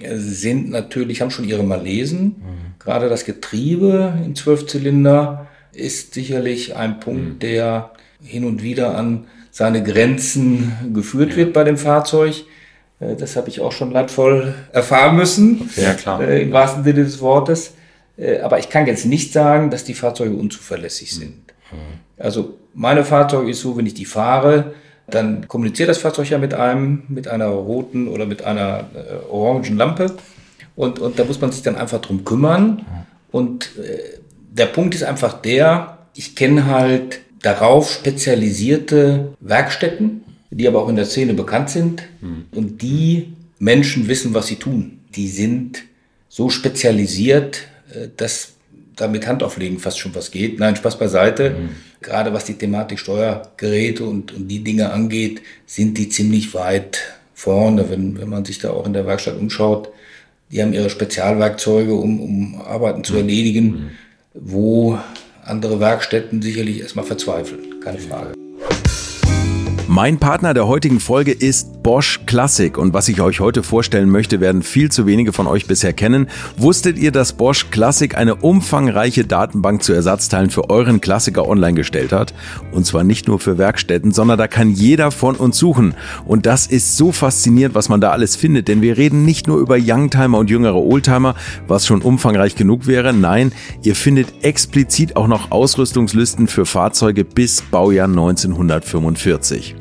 A: äh, sind natürlich, haben schon ihre Malesen. Gerade das Getriebe im Zwölfzylinder ist sicherlich ein Punkt, der hin und wieder an seine Grenzen geführt wird bei dem Fahrzeug. Äh, Das habe ich auch schon leidvoll erfahren müssen
B: Ja, klar.
A: äh, im wahrsten Sinne des Wortes. Äh, aber ich kann jetzt nicht sagen, dass die Fahrzeuge unzuverlässig sind. Also meine Fahrzeuge ist so, wenn ich die fahre, dann kommuniziert das Fahrzeug ja mit einem, mit einer roten oder mit einer äh, orangen Lampe. Und, und da muss man sich dann einfach drum kümmern. Und äh, der Punkt ist einfach der, ich kenne halt darauf spezialisierte Werkstätten, die aber auch in der Szene bekannt sind. Und die Menschen wissen, was sie tun. Die sind so spezialisiert, äh, dass da mit Handauflegen fast schon was geht. Nein, Spaß beiseite. Gerade was die Thematik Steuergeräte und, und die Dinge angeht, sind die ziemlich weit vorne, wenn, wenn man sich da auch in der Werkstatt umschaut. Die haben ihre Spezialwerkzeuge, um, um Arbeiten zu erledigen, wo andere Werkstätten sicherlich erstmal verzweifeln. Keine Frage.
E: Mein Partner der heutigen Folge ist Bosch Classic und was ich euch heute vorstellen möchte, werden viel zu wenige von euch bisher kennen. Wusstet ihr, dass Bosch Classic eine umfangreiche Datenbank zu Ersatzteilen für euren Klassiker online gestellt hat? Und zwar nicht nur für Werkstätten, sondern da kann jeder von uns suchen. Und das ist so faszinierend, was man da alles findet, denn wir reden nicht nur über Youngtimer und jüngere Oldtimer, was schon umfangreich genug wäre. Nein, ihr findet explizit auch noch Ausrüstungslisten für Fahrzeuge bis Baujahr 1945.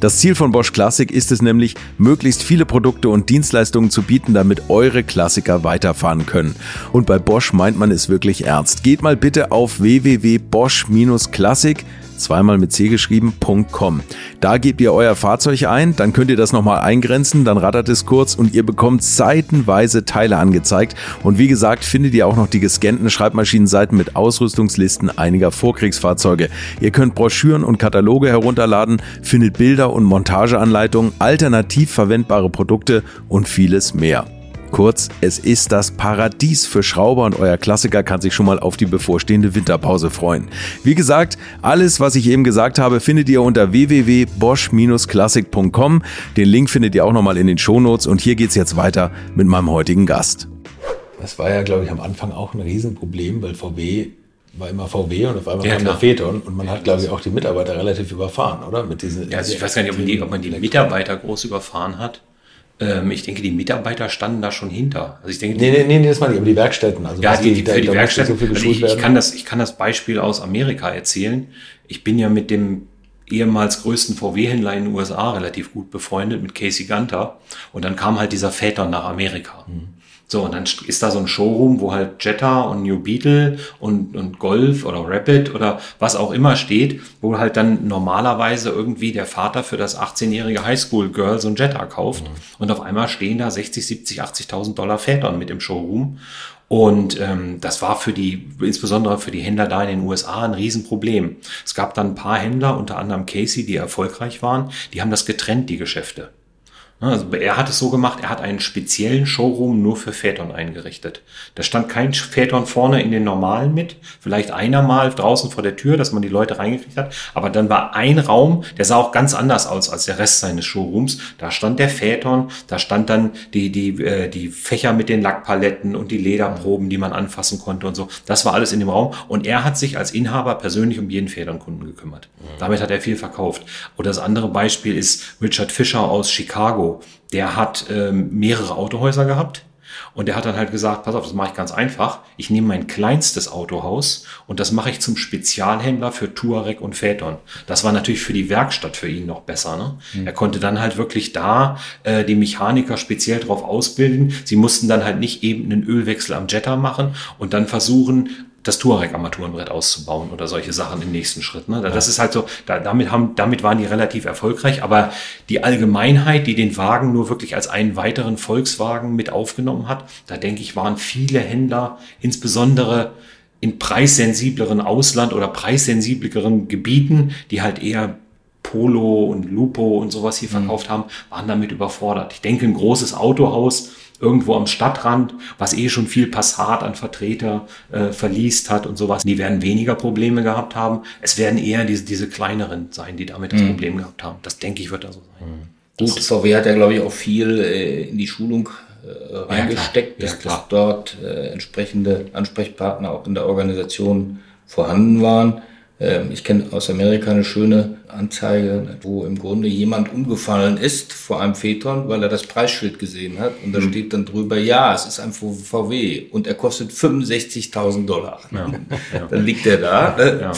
E: Das Ziel von Bosch Classic ist es nämlich, möglichst viele Produkte und Dienstleistungen zu bieten, damit eure Klassiker weiterfahren können. Und bei Bosch meint man es wirklich ernst. Geht mal bitte auf www.bosch-classic zweimal mit C geschrieben.com. Da gebt ihr euer Fahrzeug ein, dann könnt ihr das nochmal eingrenzen, dann rattert es kurz und ihr bekommt seitenweise Teile angezeigt. Und wie gesagt, findet ihr auch noch die gescannten Schreibmaschinenseiten mit Ausrüstungslisten einiger Vorkriegsfahrzeuge. Ihr könnt Broschüren und Kataloge herunterladen, findet Bilder und Montageanleitungen, alternativ verwendbare Produkte und vieles mehr. Kurz, es ist das Paradies für Schrauber und euer Klassiker kann sich schon mal auf die bevorstehende Winterpause freuen. Wie gesagt, alles, was ich eben gesagt habe, findet ihr unter www.bosch-classic.com. Den Link findet ihr auch nochmal in den Shownotes und hier geht's jetzt weiter mit meinem heutigen Gast.
F: Das war ja, glaube ich, am Anfang auch ein Riesenproblem, weil VW war immer VW und auf einmal
B: Ja,
F: kam der. Phaeton und man hat, glaube ich, auch die Mitarbeiter relativ überfahren, oder? Mit diesen,
B: Ja, also ich weiß gar nicht, ob man die, ob man die Mitarbeiter groß überfahren hat. Ähm, ich denke, die Mitarbeiter standen da schon hinter. Also ich denke, die,
F: Nee, nee, nee, das meine ich, aber die Werkstätten. Also
B: ja, die, die, für die
F: musste
B: Werkstätten.
F: so
B: also ich, ich, kann das, ich kann das Beispiel aus Amerika erzählen. Ich bin ja mit dem ehemals größten VW-Händler in den USA relativ gut befreundet, mit Casey Gunter. Und dann kam halt dieser Phaeton nach Amerika. So, und dann ist da so ein Showroom, wo halt Jetta und New Beetle und, und Golf oder Rapid oder was auch immer steht, wo halt dann normalerweise irgendwie der Vater für das 18-jährige Highschool-Girl so ein Jetta kauft. Und auf einmal stehen da 60, 70, 80.000 Dollar Phaeton mit im Showroom. Und ähm, das war für die, insbesondere für die Händler da in den USA, ein Riesenproblem. Es gab dann ein paar Händler, unter anderem Casey, die erfolgreich waren, die haben das getrennt, die Geschäfte. Also er hat es so gemacht, er hat einen speziellen Showroom nur für Phaeton eingerichtet. Da stand kein Phaeton vorne in den normalen mit, vielleicht einer mal draußen vor der Tür, dass man die Leute reingekriegt hat, aber dann war ein Raum, der sah auch ganz anders aus als der Rest seines Showrooms. Da stand der Phaeton, da stand dann die, die, äh, die Fächer mit den Lackpaletten und die Lederproben, die man anfassen konnte und so. Das war alles in dem Raum und er hat sich als Inhaber persönlich um jeden Phaeton-Kunden gekümmert. Damit hat er viel verkauft. Oder das andere Beispiel ist Richard Fisher aus Chicago. Der hat ähm, mehrere Autohäuser gehabt. Und der hat dann halt gesagt, pass auf, das mache ich ganz einfach. Ich nehme mein kleinstes Autohaus und das mache ich zum Spezialhändler für Touareg und Phaeton. Das war natürlich für die Werkstatt für ihn noch besser. Ne? Er konnte dann halt wirklich da äh, die Mechaniker speziell drauf ausbilden. Sie mussten dann halt nicht eben einen Ölwechsel am Jetta machen und dann versuchen, das Touareg-Armaturenbrett auszubauen oder solche Sachen im nächsten Schritt. Ne? Das ist halt so, da, damit, haben, damit waren die relativ erfolgreich, aber die Allgemeinheit, die den Wagen nur wirklich als einen weiteren Volkswagen mit aufgenommen hat, da denke ich, waren viele Händler, insbesondere in preissensibleren Ausland- oder preissensibleren Gebieten, die halt eher Polo und Lupo und sowas hier verkauft haben, waren damit überfordert. Ich denke, ein großes Autohaus irgendwo am Stadtrand, was eh schon viel Passat an Vertreter äh, verliest hat und sowas, die werden weniger Probleme gehabt haben. Es werden eher diese, diese kleineren sein, die damit das mhm. Problem gehabt haben. Das denke ich, wird da so sein. Mhm.
A: Gut, VW hat ja, glaube ich, auch viel äh, in die Schulung äh, reingesteckt, ja, dass, dass dort äh, entsprechende Ansprechpartner auch in der Organisation vorhanden waren. Ähm, ich kenne aus Amerika eine schöne Anzeige, wo im Grunde jemand umgefallen ist vor einem Phaeton, weil er das Preisschild gesehen hat. Und da mhm. steht dann drüber, ja, es ist ein VW und er kostet 65.000 Dollar. Ja, ja. Dann liegt er da. Ne? Ja.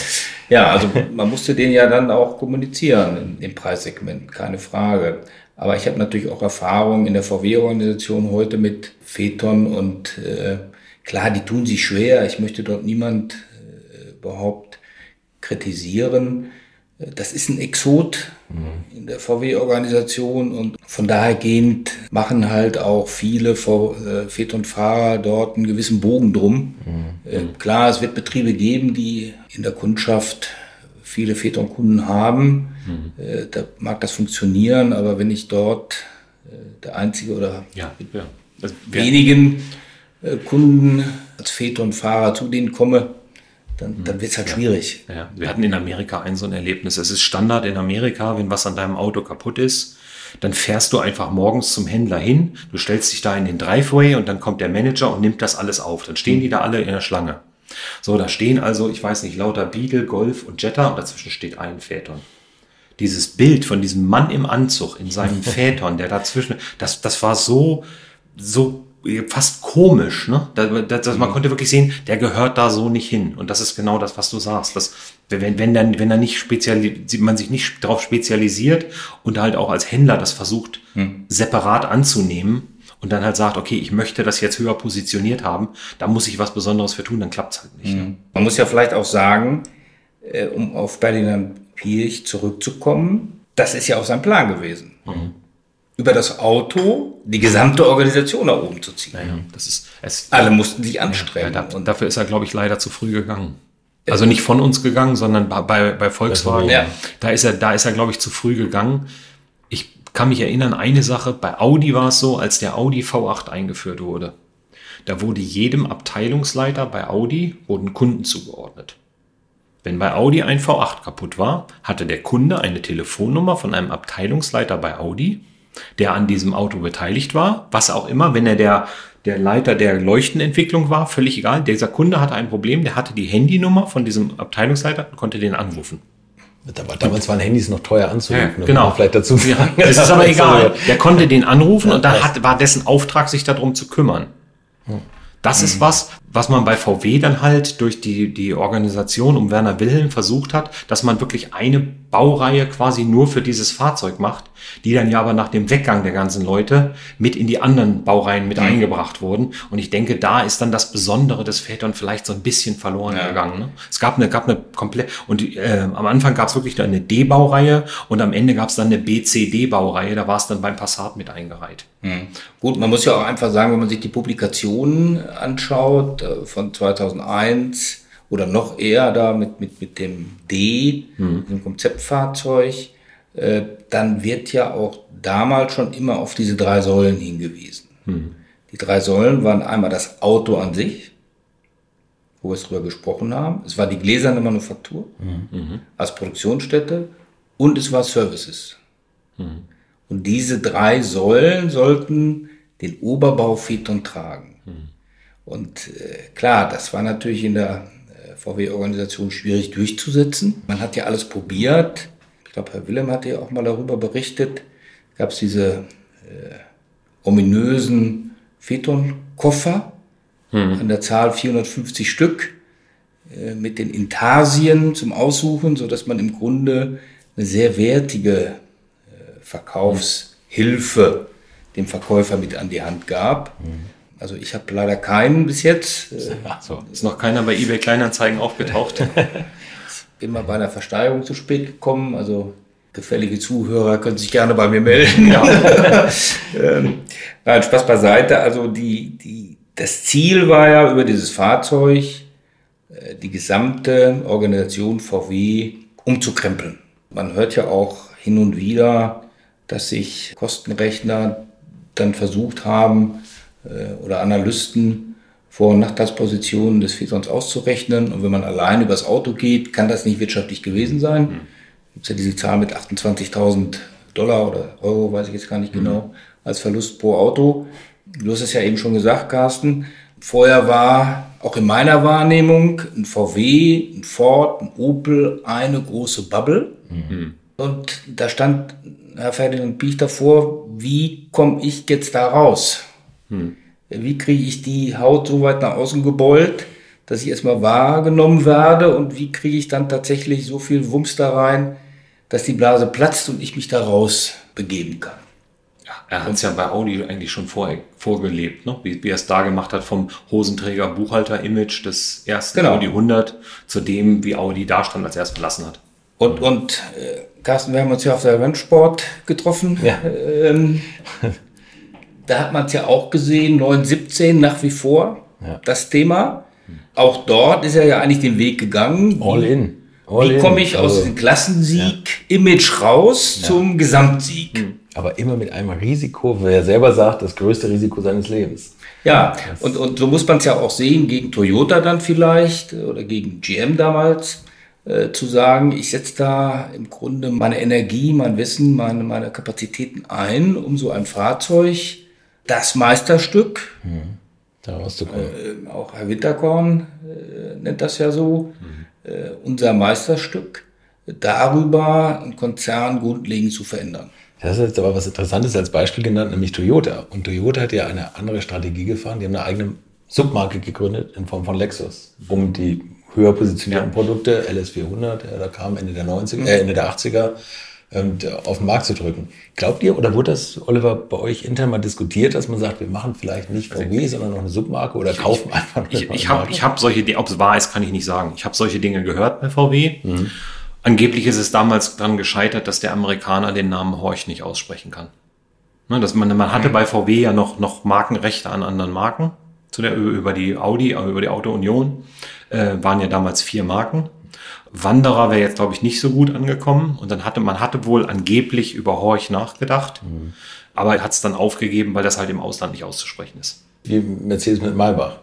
A: ja, also man musste den ja dann auch kommunizieren im Preissegment, keine Frage. Aber ich habe natürlich auch Erfahrung in der VW-Organisation heute mit Phaeton und äh, klar, die tun sich schwer. Ich möchte dort niemand äh, überhaupt kritisieren. Das ist ein Exot mhm. in der VW-Organisation und von daher gehend machen halt auch viele äh, Phaeton-Fahrer dort einen gewissen Bogen drum. Mhm. Äh, klar, es wird Betriebe geben, die in der Kundschaft viele Phaeton-Kunden haben. Mhm. Äh, da mag das funktionieren, aber wenn ich dort der einzige oder ja, ja. Wenigen Kunden als Phaeton-Fahrer zu denen komme, dann, dann wird es halt ja. schwierig.
B: Ja. Wir hatten in Amerika ein so ein Erlebnis. Es ist Standard in Amerika, wenn was an deinem Auto kaputt ist, dann fährst du einfach morgens zum Händler hin, du stellst dich da in den Driveway und dann kommt der Manager und nimmt das alles auf. Dann stehen die da alle in der Schlange. So, da stehen also, ich weiß nicht, lauter Beagle, Golf und Jetta und dazwischen steht ein Phaeton. Dieses Bild von diesem Mann im Anzug in seinem Phaeton, der dazwischen, das, das war so, so fast komisch, ne? Da, da, das, man mhm. konnte wirklich sehen, der gehört da so nicht hin. Und das ist genau das, was du sagst. Das, wenn, wenn, dann, wenn er nicht speziali man sich nicht darauf spezialisiert und halt auch als Händler das versucht, hm. separat anzunehmen und dann halt sagt, okay, ich möchte das jetzt höher positioniert haben, da muss ich was Besonderes für tun, dann klappt es halt nicht. Ne?
A: Mhm. Man muss ja vielleicht auch sagen, äh, um auf Berliner Pirch zurückzukommen, das ist ja auch sein Plan gewesen. Mhm über das Auto die gesamte Organisation nach oben zu ziehen.
B: Naja, das ist, es,
A: Alle mussten sich anstrengen.
B: Ja, und dafür ist er, glaube ich, leider zu früh gegangen. Also nicht von uns gegangen, sondern bei, bei Volkswagen. Ja. Da ist er, da ist er, glaube ich, zu früh gegangen. Ich kann mich erinnern, eine Sache, bei Audi war es so, als der Audi V8 eingeführt wurde. Da wurde jedem Abteilungsleiter bei Audi wurden Kunden zugeordnet. Wenn bei Audi ein V8 kaputt war, hatte der Kunde eine Telefonnummer von einem Abteilungsleiter bei Audi der an diesem Auto beteiligt war, was auch immer, wenn er der, der Leiter der Leuchtenentwicklung war, völlig egal. Dieser Kunde hatte ein Problem, der hatte die Handynummer von diesem Abteilungsleiter und konnte den anrufen.
E: Damals waren Handys noch teuer anzurufen.
B: Ja, genau.
E: Vielleicht dazu
B: ja, das ist aber egal. Der konnte den anrufen und da hat, war dessen Auftrag, sich darum zu kümmern. Das ist mhm. was, was man bei VW dann halt durch die, die Organisation um Werner Wilhelm versucht hat, dass man wirklich eine Baureihe quasi nur für dieses Fahrzeug macht, die dann ja aber nach dem Weggang der ganzen Leute mit in die anderen Baureihen mit mhm. eingebracht wurden. Und ich denke, da ist dann das Besondere des Phaeton vielleicht so ein bisschen verloren ja. gegangen. Ne? Es gab eine, gab eine komplett, und äh, am Anfang gab es wirklich eine D-Baureihe und am Ende gab es dann eine B-C-D-Baureihe, da war es dann beim Passat mit eingereiht.
A: Mhm. Gut, man muss ja auch einfach sagen, wenn man sich die Publikationen anschaut, äh, von 2001 oder noch eher da mit, mit, mit dem D, mhm. dem Konzeptfahrzeug, äh, dann wird ja auch damals schon immer auf diese drei Säulen hingewiesen. Mhm. Die drei Säulen waren einmal das Auto an sich, wo wir es drüber gesprochen haben. Es war die gläserne Manufaktur mhm. als Produktionsstätte und es war Services. Mhm. Und diese drei Säulen sollten den Oberbau Phaeton tragen. Mhm. Und äh, klar, das war natürlich in der äh, VW-Organisation schwierig durchzusetzen. Man hat ja alles probiert. Ich glaube, Herr Willem hat ja auch mal darüber berichtet. Gab es diese äh, ominösen Phaeton-Koffer hm. an der Zahl 450 Stück äh, mit den Intarsien zum Aussuchen, so dass man im Grunde eine sehr wertige äh, Verkaufshilfe dem Verkäufer mit an die Hand gab. Hm. Also ich habe leider keinen bis jetzt.
B: So, ist noch keiner bei eBay Kleinanzeigen aufgetaucht.
A: Bin mal bei einer Versteigerung zu spät gekommen. Also gefällige Zuhörer können sich gerne bei mir melden. Ja. ähm, nein, Spaß beiseite. Also die, die, das Ziel war ja über dieses Fahrzeug äh, die gesamte Organisation VW umzukrempeln. Man hört ja auch hin und wieder, dass sich Kostenrechner dann versucht haben, oder Analysten Vor- und Nachteilspositionen des Phaetons auszurechnen. Und wenn man allein übers Auto geht, kann das nicht wirtschaftlich gewesen sein. Mhm. Gibt ja diese Zahl mit 28.000 Dollar oder Euro, weiß ich jetzt gar nicht mhm. genau, als Verlust pro Auto. Du hast es ja eben schon gesagt, Carsten. Vorher war auch in meiner Wahrnehmung ein VW, ein Ford, ein Opel eine große Bubble. Mhm. Und da stand Herr Ferdinand Piech davor, wie komme ich jetzt da raus? Mhm. Wie kriege ich die Haut so weit nach außen gebeult, dass ich erstmal wahrgenommen werde und wie kriege ich dann tatsächlich so viel Wumms da rein, dass die Blase platzt und ich mich da raus begeben kann.
B: Er hat es ja bei Audi eigentlich schon vor, vorgelebt, ne? wie, wie er es da gemacht hat vom Hosenträger-Buchhalter-Image des ersten genau. Audi 100 zu dem, wie Audi da stand, als er es verlassen hat.
A: Und, und äh, Carsten, wir haben uns ja auf der Rennsport getroffen. Ja. Ähm, da hat man es ja auch gesehen, 917 nach wie vor, ja. das Thema. Auch dort ist er ja eigentlich den Weg gegangen.
E: All in.
A: All wie komme ich also, aus dem Klassensieg-Image ja. raus zum Gesamtsieg? Hm
E: aber immer mit einem Risiko, wer selber sagt, das größte Risiko seines Lebens.
A: Ja, und, und so muss man es ja auch sehen, gegen Toyota dann vielleicht oder gegen GM damals, äh, zu sagen, ich setze da im Grunde meine Energie, mein Wissen, meine, meine Kapazitäten ein, um so ein Fahrzeug, das Meisterstück, mhm. da. Äh, auch Herr Winterkorn äh, nennt das ja so, mhm. äh, unser Meisterstück, darüber einen Konzern grundlegend zu verändern.
E: Das ist jetzt aber was Interessantes als Beispiel genannt, nämlich Toyota. Und Toyota hat ja eine andere Strategie gefahren. Die haben eine eigene Submarke gegründet in Form von Lexus, um die höher positionierten. Produkte, LS400, da kam Ende der 90er, äh, Ende der 80er, ähm, auf den Markt zu drücken. Glaubt ihr oder wurde das, Oliver, bei euch intern mal diskutiert, dass man sagt, wir machen vielleicht nicht VW, also, sondern noch eine Submarke oder kaufen
B: ich,
E: einfach
B: eine Ich, ich habe hab solche Dinge, ob es wahr ist, kann ich nicht sagen. Ich habe solche Dinge gehört bei VW. Mhm. Angeblich ist es damals daran gescheitert, dass der Amerikaner den Namen Horch nicht aussprechen kann. Ne, dass man, man hatte mhm. bei VW ja noch, noch Markenrechte an anderen Marken, zu der, über die Audi, über die Auto Union, äh, waren ja damals vier Marken. Wanderer wäre jetzt, glaube ich, nicht so gut angekommen. Und dann hatte man hatte wohl angeblich über Horch nachgedacht, mhm. aber hat es dann aufgegeben, weil das halt im Ausland nicht auszusprechen ist.
E: Wie Mercedes mit Maybach.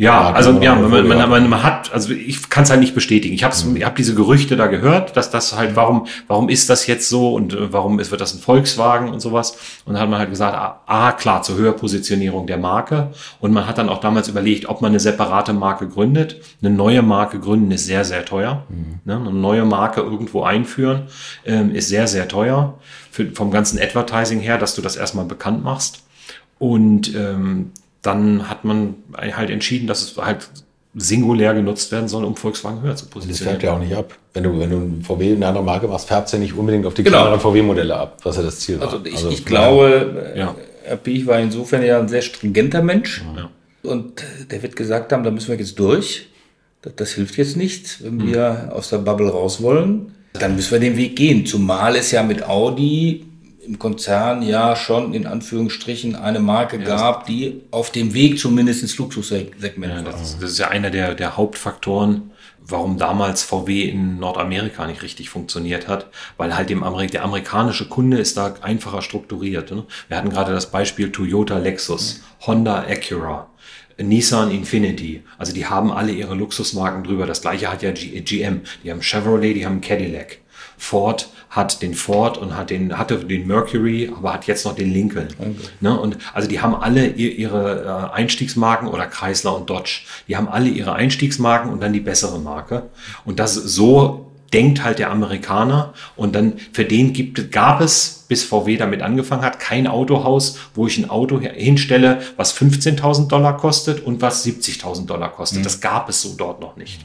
B: Ja, also ja, man, man, man, man hat, also ich kann es halt nicht bestätigen. Ich habe mhm. ich hab diese Gerüchte da gehört, dass das halt, warum, warum ist das jetzt so und äh, warum ist, wird das ein Volkswagen und sowas? Und dann hat man halt gesagt, ah, ah, klar, zur Höherpositionierung der Marke. Und man hat dann auch damals überlegt, ob man eine separate Marke gründet. Eine neue Marke gründen ist sehr, sehr teuer. Mhm. Ne? Eine neue Marke irgendwo einführen ähm, ist sehr, sehr teuer. Für, vom ganzen Advertising her, dass du das erstmal bekannt machst. Und ähm, dann hat man halt entschieden, dass es halt singulär genutzt werden soll, um Volkswagen höher zu positionieren.
E: Das färbt ja auch nicht ab. Wenn du, wenn du ein VW in einer anderen Marke machst, färbt es ja nicht unbedingt auf die genau. kleineren VW-Modelle ab, was ja das Ziel
A: also war. Ich, also ich glaube, ja. Herr Piech war insofern ja ein sehr stringenter Mensch. Ja. Und der wird gesagt haben, da müssen wir jetzt durch. Das, das hilft jetzt nicht, wenn mhm. wir aus der Bubble raus wollen. Dann müssen wir den Weg gehen. Zumal es ja mit Audi im Konzern ja schon in Anführungsstrichen eine Marke ja, gab, die auf dem Weg zumindest ins Luxussegment ja,
B: war. Das, das, ist ja einer der, der Hauptfaktoren, warum damals VW in Nordamerika nicht richtig funktioniert hat, weil halt dem Amerik der amerikanische Kunde ist da einfacher strukturiert. Ne? Wir hatten gerade das Beispiel Toyota Lexus, mhm. Honda Acura. Nissan Infinity, also die haben alle ihre Luxusmarken drüber. Das gleiche hat ja GM. Die haben Chevrolet, die haben Cadillac. Ford hat den Ford und hat den, hatte den Mercury, aber hat jetzt noch den Lincoln. Okay. Ne? Und also die haben alle ihre äh, Einstiegsmarken oder Chrysler und Dodge. Die haben alle ihre Einstiegsmarken und dann die bessere Marke. Und das so denkt halt der Amerikaner und dann für den gibt, gab es, bis VW damit angefangen hat, kein Autohaus, wo ich ein Auto hinstelle, was 15.000 Dollar kostet und was 70.000 Dollar kostet. Mhm. Das gab es so dort noch nicht.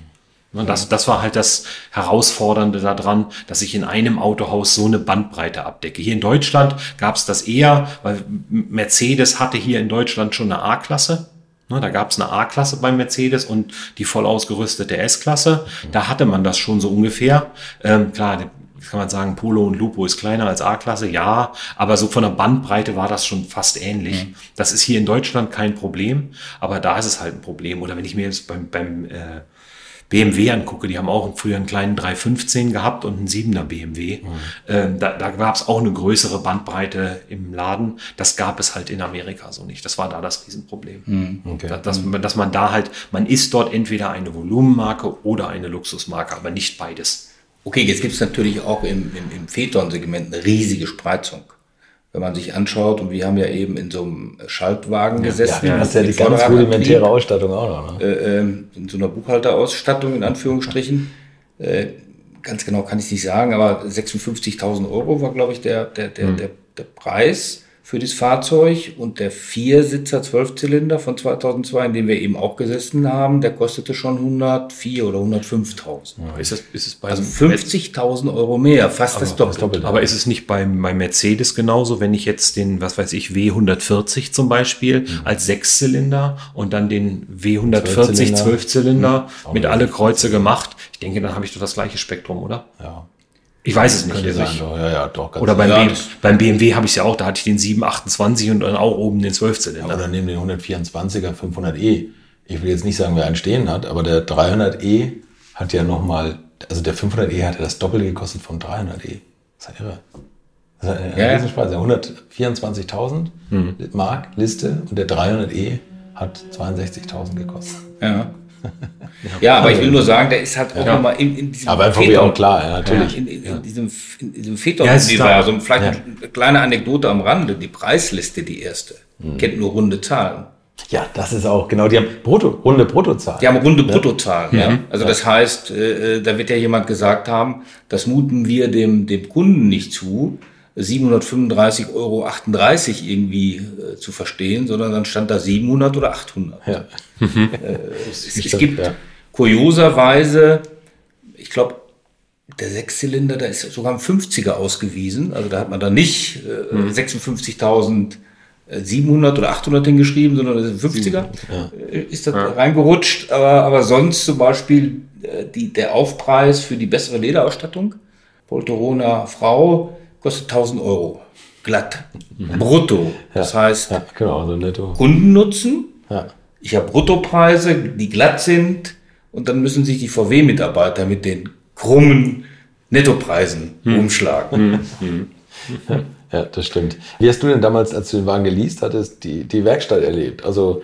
B: Ne, das, das war halt das Herausfordernde daran, dass ich in einem Autohaus so eine Bandbreite abdecke. Hier in Deutschland gab es das eher, weil Mercedes hatte hier in Deutschland schon eine A-Klasse. Ne, da gab es eine A-Klasse beim Mercedes und die voll ausgerüstete S-Klasse. Da hatte man das schon so ungefähr. Ähm, klar, kann man sagen, Polo und Lupo ist kleiner als A-Klasse, ja, aber so von der Bandbreite war das schon fast ähnlich. Mhm. Das ist hier in Deutschland kein Problem, aber da ist es halt ein Problem. Oder wenn ich mir jetzt beim, beim äh, BMW angucke, die haben auch früher einen kleinen 315 gehabt und einen 7er BMW. Mhm. Ähm, da da gab es auch eine größere Bandbreite im Laden. Das gab es halt in Amerika so nicht. Das war da das Riesenproblem. Mhm. Okay. Da, dass, dass man da halt, man ist dort entweder eine Volumenmarke oder eine Luxusmarke, aber nicht beides.
A: Okay, jetzt gibt es natürlich auch im, im, im Phaeton-Segment eine riesige Spreizung wenn man sich anschaut, und wir haben ja eben in so einem Schaltwagen gesessen.
E: Ja, das ist ja die ganz rudimentäre Ausstattung auch noch. Ne?
A: Äh, ähm, in so einer Buchhalterausstattung, in Anführungsstrichen. Äh, ganz genau kann ich nicht sagen, aber 56.000 Euro war, glaube ich, der, der, der, hm. der, der Preis für das Fahrzeug und der Viersitzer Zwölfzylinder von 2002, in dem wir eben auch gesessen haben, der kostete schon 104 oder 105.000.
B: Ja, ist es, ist es
A: bei also 50.000 Euro mehr, fast
B: aber,
A: das Doppelte.
B: Doppelte. Aber ist es nicht beim, beim Mercedes genauso, wenn ich jetzt den, was weiß ich, W140 zum Beispiel mhm. als Sechszylinder und dann den W140 Zwölfzylinder mhm. mit alle Kreuze gemacht? Ich denke, dann habe ich doch das gleiche Spektrum, oder?
E: Ja.
B: Ich weiß es nicht.
E: Also ich, ja, ja, doch,
B: oder beim, ja, beim BMW habe ich es ja auch, da hatte ich den 728 und dann auch oben den 12 Zylinder.
E: Ja, oder neben den 124er 500e. Ich will jetzt nicht sagen, wer einen stehen hat, aber der 300e hat ja nochmal, also der 500e hatte das Doppelte gekostet vom 300e. Das ist ja irre. Das ist eine ja, Riesenspaß. 124.000 hm. Mark Liste und der 300e hat 62.000 gekostet.
A: Ja. Ja, aber ich will nur sagen, der ist halt auch ja. nochmal in, in
E: diesem Aber VW auch klar, ja, natürlich.
A: In, in, in diesem, in diesem Phaeton-Universum, vielleicht eine kleine Anekdote am Rande, die Preisliste, die erste, mhm. kennt nur runde Zahlen.
E: Ja, das ist auch, genau, die haben Brutto, runde Bruttozahlen.
A: Die haben runde Bruttozahlen, ja. Mhm. Also das heißt, äh, äh, da wird ja jemand gesagt haben, das muten wir dem, dem Kunden nicht zu, 735,38 Euro irgendwie äh, zu verstehen, sondern dann stand da 700 oder 800. Ja. äh, es, es, gibt ja. kurioserweise, ich glaube, der Sechszylinder, da ist sogar ein 50er ausgewiesen. Also da hat man da nicht äh, mhm. 56.700 oder 800 hingeschrieben, sondern das ist ein 50er. Ja. Äh, ist ja. reingerutscht. Aber, aber sonst zum Beispiel äh, die, der Aufpreis für die bessere Lederausstattung. Poltorona Frau kostet 1000 Euro. Glatt. Brutto. Das heißt,
E: ja, genau, also netto.
A: Kundennutzen. Ja. Ich habe Bruttopreise, die glatt sind. Und dann müssen sich die VW-Mitarbeiter mit den krummen Nettopreisen hm. umschlagen. Hm.
E: Hm. Ja, das stimmt. Wie hast du denn damals, als du den Wagen geleast hattest, die, die Werkstatt erlebt? Also,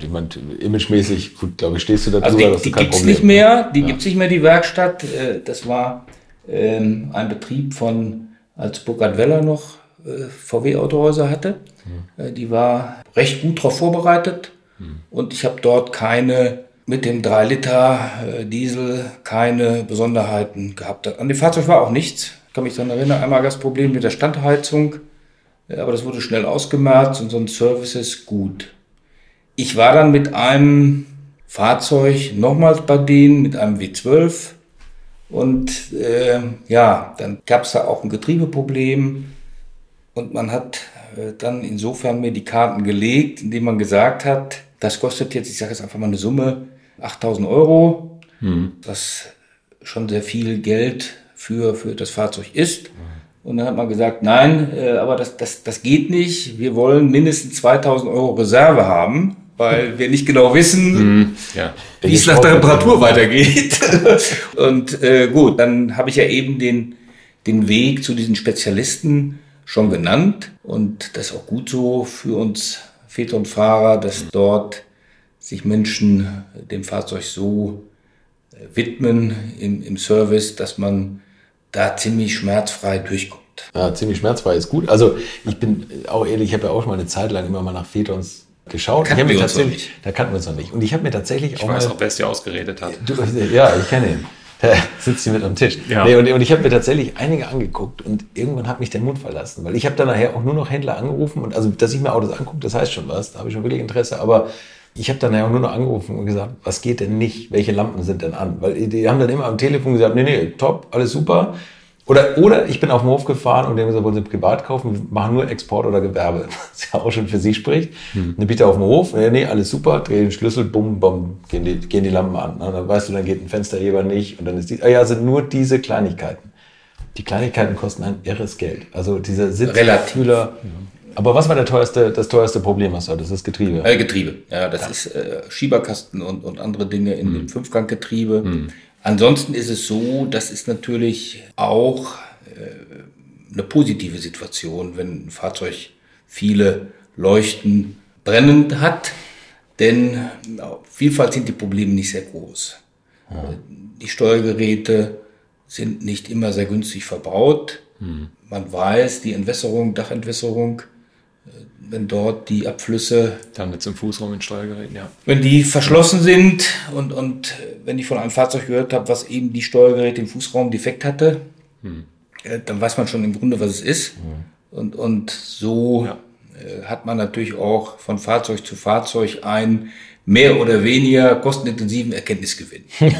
E: ich meine, imagemäßig, gut, glaube ich, stehst du dazu.
A: Also die, die gibt es nicht mehr, die ja. gibt es nicht mehr, die Werkstatt. Äh, das war ähm, ein Betrieb von als Burkhard Weller noch äh, VW-Autohäuser hatte. Mhm. Äh, die war recht gut darauf vorbereitet mhm. und ich habe dort keine mit dem 3 Liter äh, Diesel keine Besonderheiten gehabt. An dem Fahrzeug war auch nichts. Ich kann mich daran erinnern, einmal das Problem mit der Standheizung, äh, aber das wurde schnell ausgemerzt und sonst Services gut. Ich war dann mit einem Fahrzeug nochmals bei denen, mit einem W12 und äh, ja, dann gab es da auch ein Getriebeproblem und man hat äh, dann insofern mir die Karten gelegt, indem man gesagt hat, das kostet jetzt, ich sage jetzt einfach mal eine Summe, 8000 Euro, mhm. was schon sehr viel Geld für, für das Fahrzeug ist. Und dann hat man gesagt, nein, äh, aber das, das, das geht nicht. Wir wollen mindestens 2000 Euro Reserve haben weil wir nicht genau wissen, mhm, ja. wie es nach der Reparatur weitergeht. und äh, gut, dann habe ich ja eben den, den Weg zu diesen Spezialisten schon genannt und das ist auch gut so für uns Väter und Fahrer, dass dort sich Menschen dem Fahrzeug so äh, widmen im, im Service, dass man da ziemlich schmerzfrei durchkommt.
E: Ja, ziemlich schmerzfrei ist gut. Also ich bin auch ehrlich, ich habe ja auch schon mal eine Zeit lang immer mal nach Vätons geschaut.
A: Kannten ich wir uns tatsächlich,
E: Da kannten wir uns noch nicht. Und ich habe mir tatsächlich
B: ich auch. Ich weiß auch, wer es dir ausgeredet hat.
E: Du, ja, ich kenne ihn. Der sitzt hier mit am Tisch. Ja. Nee, und, und, ich habe mir tatsächlich einige angeguckt und irgendwann hat mich der Mund verlassen, weil ich habe dann nachher auch nur noch Händler angerufen und also, dass ich mir Autos angucke, das heißt schon was, da habe ich schon wirklich Interesse, aber ich habe dann nachher auch nur noch angerufen und gesagt, was geht denn nicht, welche Lampen sind denn an? Weil die haben dann immer am Telefon gesagt, nee, nee, top, alles super. Oder, oder ich bin auf den Hof gefahren und die haben gesagt, wollen Sie privat kaufen? Wir machen nur Export oder Gewerbe. Was ja auch schon für Sie spricht. Hm. Dann bitte auf den Hof. Nee, nee, alles super. Dreh den Schlüssel, bumm, bumm, gehen die, gehen die Lampen an. Und dann weißt du, dann geht ein Fensterheber nicht. Und dann ist die, ah ja, sind nur diese Kleinigkeiten. Die Kleinigkeiten kosten ein irres Geld. Also dieser Sitzkühler. Aber was war der teuerste, das teuerste Problem, was du hattest? Das Getriebe.
A: Äh, Getriebe, ja, das ist äh, Schieberkasten und, und andere Dinge in dem Fünfganggetriebe. Ansonsten ist es so, das ist natürlich auch äh, eine positive Situation, wenn ein Fahrzeug viele Leuchten brennend hat, denn auf Vielfalt sind die Probleme nicht sehr groß. Die Steuergeräte sind nicht immer sehr günstig verbaut. Man weiß, die Entwässerung, Dachentwässerung, äh, wenn dort die Abflüsse
B: Dann mit zum Fußraum in Steuergeräten, ja.
A: wenn die verschlossen sind und, und wenn ich von einem Fahrzeug gehört habe, was eben die Steuergeräte im Fußraum defekt hatte, äh, dann weiß man schon im Grunde, was es ist. Und, und so
B: Ja.
A: äh, hat man natürlich auch von Fahrzeug zu Fahrzeug einen mehr oder weniger kostenintensiven Erkenntnisgewinn.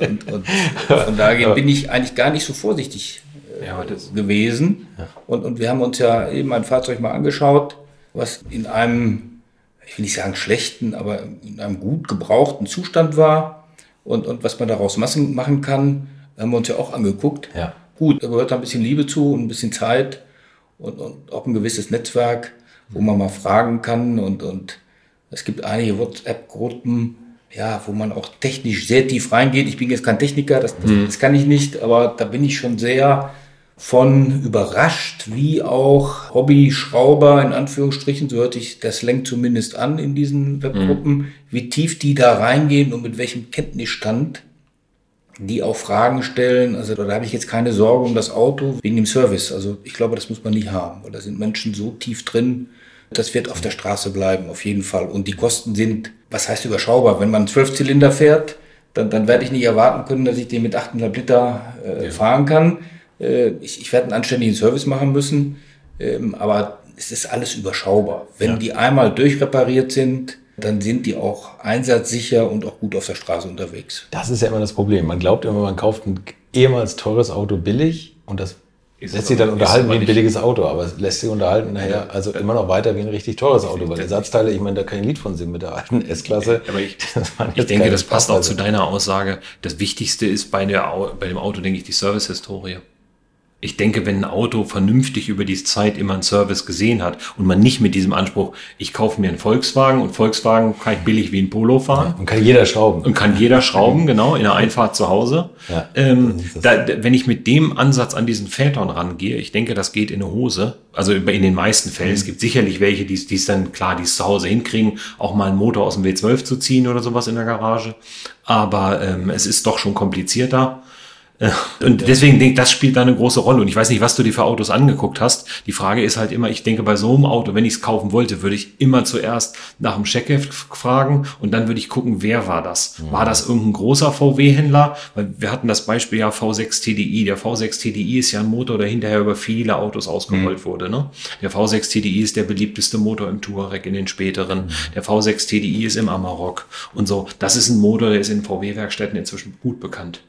A: Und, und von daher bin ich eigentlich gar nicht so vorsichtig
B: Ja, aber das,
A: gewesen. Und, und wir haben uns ja eben ein Fahrzeug mal angeschaut, was in einem, ich will nicht sagen schlechten, aber in einem gut gebrauchten Zustand war. Und, und was man daraus machen kann, haben wir uns ja auch angeguckt.
E: Ja.
A: Gut, da gehört ein bisschen Liebe zu und ein bisschen Zeit und, und auch ein gewisses Netzwerk, wo man mal fragen kann. Und, und es gibt einige WhatsApp-Gruppen, ja, wo man auch technisch sehr tief reingeht. Ich bin jetzt kein Techniker, das, das, das kann ich nicht, aber da bin ich schon sehr von überrascht, wie auch Hobby-Schrauber in Anführungsstrichen, so hört sich das Slang zumindest an in diesen Webgruppen, wie tief die da reingehen und mit welchem Kenntnisstand die auch Fragen stellen. Also da habe ich jetzt keine Sorge um das Auto wegen dem Service. Also ich glaube, das muss man nicht haben, weil da sind Menschen so tief drin. Das wird auf der Straße bleiben, auf jeden Fall. Und die Kosten sind, was heißt überschaubar? Wenn man einen Zwölfzylinder fährt, dann, dann werde ich nicht erwarten können, dass ich den mit 8,5 Liter äh, fahren kann. Äh, ich, ich werde einen anständigen Service machen müssen, ähm, aber es ist alles überschaubar. Wenn die einmal durchrepariert sind, dann sind die auch einsatzsicher und auch gut auf der Straße unterwegs.
E: Das ist ja immer das Problem. Man glaubt immer, man kauft ein ehemals teures Auto billig und das
B: Ist
E: lässt sich dann unterhalten wie ein billiges Auto, aber es lässt sich unterhalten nachher, also immer noch weiter wie ein richtig teures Auto, weil Ersatzteile, ich meine, da kein Lied von sind mit der alten S-Klasse.
B: aber ich, ich denke, das passt auch zu deiner Aussage. Das Wichtigste ist bei, der, bei dem Auto, denke ich, die Servicehistorie. Ich denke, wenn ein Auto vernünftig über die Zeit immer einen Service gesehen hat und man nicht mit diesem Anspruch, ich kaufe mir einen Volkswagen und Volkswagen kann ich billig wie ein Polo fahren,
E: Und kann jeder schrauben.
B: Und kann jeder schrauben, genau, in der Einfahrt zu Hause.
E: Ja,
B: ähm, da- wenn ich mit dem Ansatz an diesen Phaeton rangehe, ich denke, das geht in eine Hose. Also in den meisten Fällen.
E: Mhm.
B: Es gibt sicherlich welche, die es dann, klar, die es zu Hause hinkriegen, auch mal einen Motor aus dem W12 zu ziehen oder sowas in der Garage. Aber ähm, es ist doch schon komplizierter. Und deswegen denke ich, das spielt da eine große Rolle. Und ich weiß nicht, was du dir für Autos angeguckt hast. Die Frage ist halt immer, ich denke, bei so einem Auto, wenn ich es kaufen wollte, würde ich immer zuerst nach dem Checkheft fragen und dann würde ich gucken, wer war das? War das irgendein großer VW-Händler? Weil wir hatten das Beispiel ja V6 TDI. Der V6 TDI ist ja ein Motor, der hinterher über viele Autos ausgerollt wurde. Ne? Der V6 TDI ist der beliebteste Motor im Touareg in den späteren. Der V6 TDI ist im Amarok und so. Das ist ein Motor, der ist in VW-Werkstätten inzwischen gut bekannt.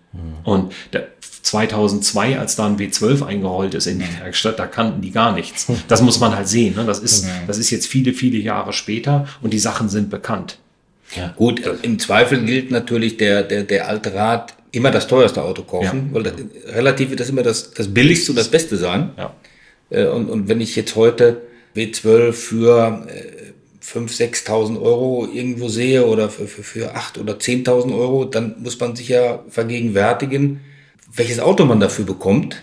B: Und der 2002, als da ein W12 eingerollt ist in die Werkstatt, da kannten die gar nichts. Das muss man halt sehen. Ne? Das, ist, das ist jetzt viele, viele Jahre später und die Sachen sind bekannt.
A: Gut, im Zweifel gilt natürlich der, der, der alte Rat, immer das teuerste Auto kaufen, weil das, relativ wird das immer das, das billigste und das Beste sein.
B: Ja.
A: Äh, Und, und wenn ich jetzt heute W12 für äh, 5.000, 6.000 Euro irgendwo sehe oder für, für, für 8.000 oder 10.000 Euro, dann muss man sich ja vergegenwärtigen, welches Auto man dafür bekommt,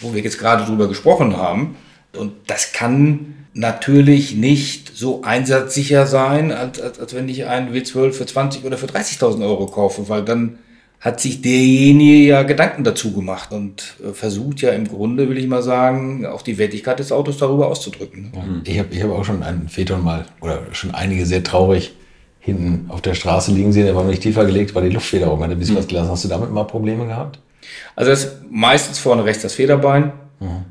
A: wo wir jetzt gerade drüber gesprochen haben. Und das kann natürlich nicht so einsatzsicher sein, als, als, als wenn ich einen W12 für 20 oder für 30.000 Euro kaufe, weil dann hat sich derjenige ja Gedanken dazu gemacht und äh, versucht ja im Grunde, will ich mal sagen, auch die Wertigkeit des Autos darüber auszudrücken. ne?
E: Ich habe ich hab auch schon einen Phaeton mal, oder schon einige sehr traurig hinten auf der Straße liegen sehen, der war nicht tiefer gelegt, weil die Luftfederung hatte ein bisschen was gelassen. Hast du damit mal Probleme gehabt?
A: Also das ist meistens vorne rechts das Federbein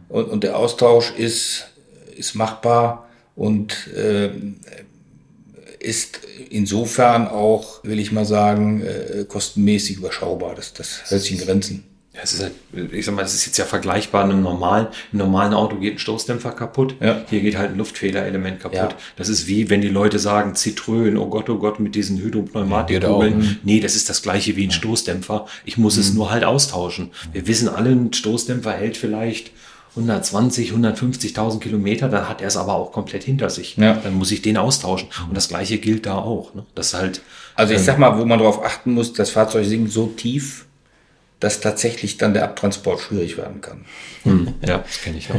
A: und, und der Austausch ist, ist machbar und äh, ist insofern auch, will ich mal sagen, äh, kostenmäßig überschaubar. Das, das hält sich in Grenzen.
B: Ja, es ist halt, ich sag mal, das ist jetzt ja vergleichbar einem normalen, im normalen Auto geht ein Stoßdämpfer kaputt.
A: Ja.
B: Hier geht halt ein Luftfederelement kaputt.
A: Ja.
B: Das ist wie, wenn die Leute sagen, Citroën, oh Gott, oh Gott, mit diesen
E: Geht auch.
B: Hydropneumatikkugeln. Nee, das ist das gleiche wie ein Stoßdämpfer. Ich muss es nur halt austauschen. Wir wissen alle, ein Stoßdämpfer hält vielleicht 120, 150.000 Kilometer, dann hat er es aber auch komplett hinter sich.
A: Ja.
B: Dann muss ich den austauschen. Und das gleiche gilt da auch. Ne? Das halt,
A: Also ich sag mal, wo man darauf achten muss, das Fahrzeug sinkt so tief, dass tatsächlich dann der Abtransport schwierig werden kann.
B: ja, das kenne ich auch.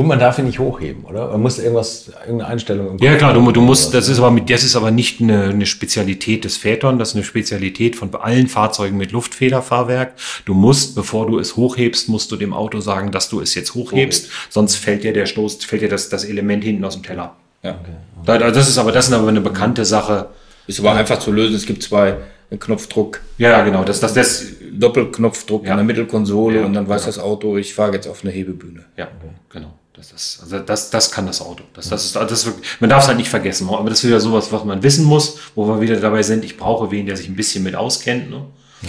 E: Und man darf ihn nicht hochheben, oder? Man muss irgendwas, irgendeine Einstellung
B: Ja klar, du, du musst, das ist aber mit, das ist aber nicht eine, eine Spezialität des Phaeton, das ist eine Spezialität von allen Fahrzeugen mit Luftfederfahrwerk. Du musst, bevor du es hochhebst, musst du dem Auto sagen, dass du es jetzt hochhebst, sonst fällt dir der Stoß, fällt dir das, das Element hinten aus dem Teller.
A: Ja.
B: Da- Das ist aber, das ist aber eine bekannte Sache.
A: Ist aber einfach zu lösen. Es gibt zwei Knopfdruck,
B: Ja, genau, das, das, das,
A: Doppelknopfdruck
B: Ja.
A: in der Mittelkonsole
B: Ja,
A: und dann weiß das Auto, ich fahre jetzt auf eine Hebebühne.
B: ja, genau. Das, ist, also das, das kann das Auto. Das, das ist, das ist wirklich, man darf es halt nicht vergessen. Aber das ist wieder sowas, was man wissen muss, wo wir wieder dabei sind. Ich brauche wen, der sich ein bisschen mit auskennt. Ne?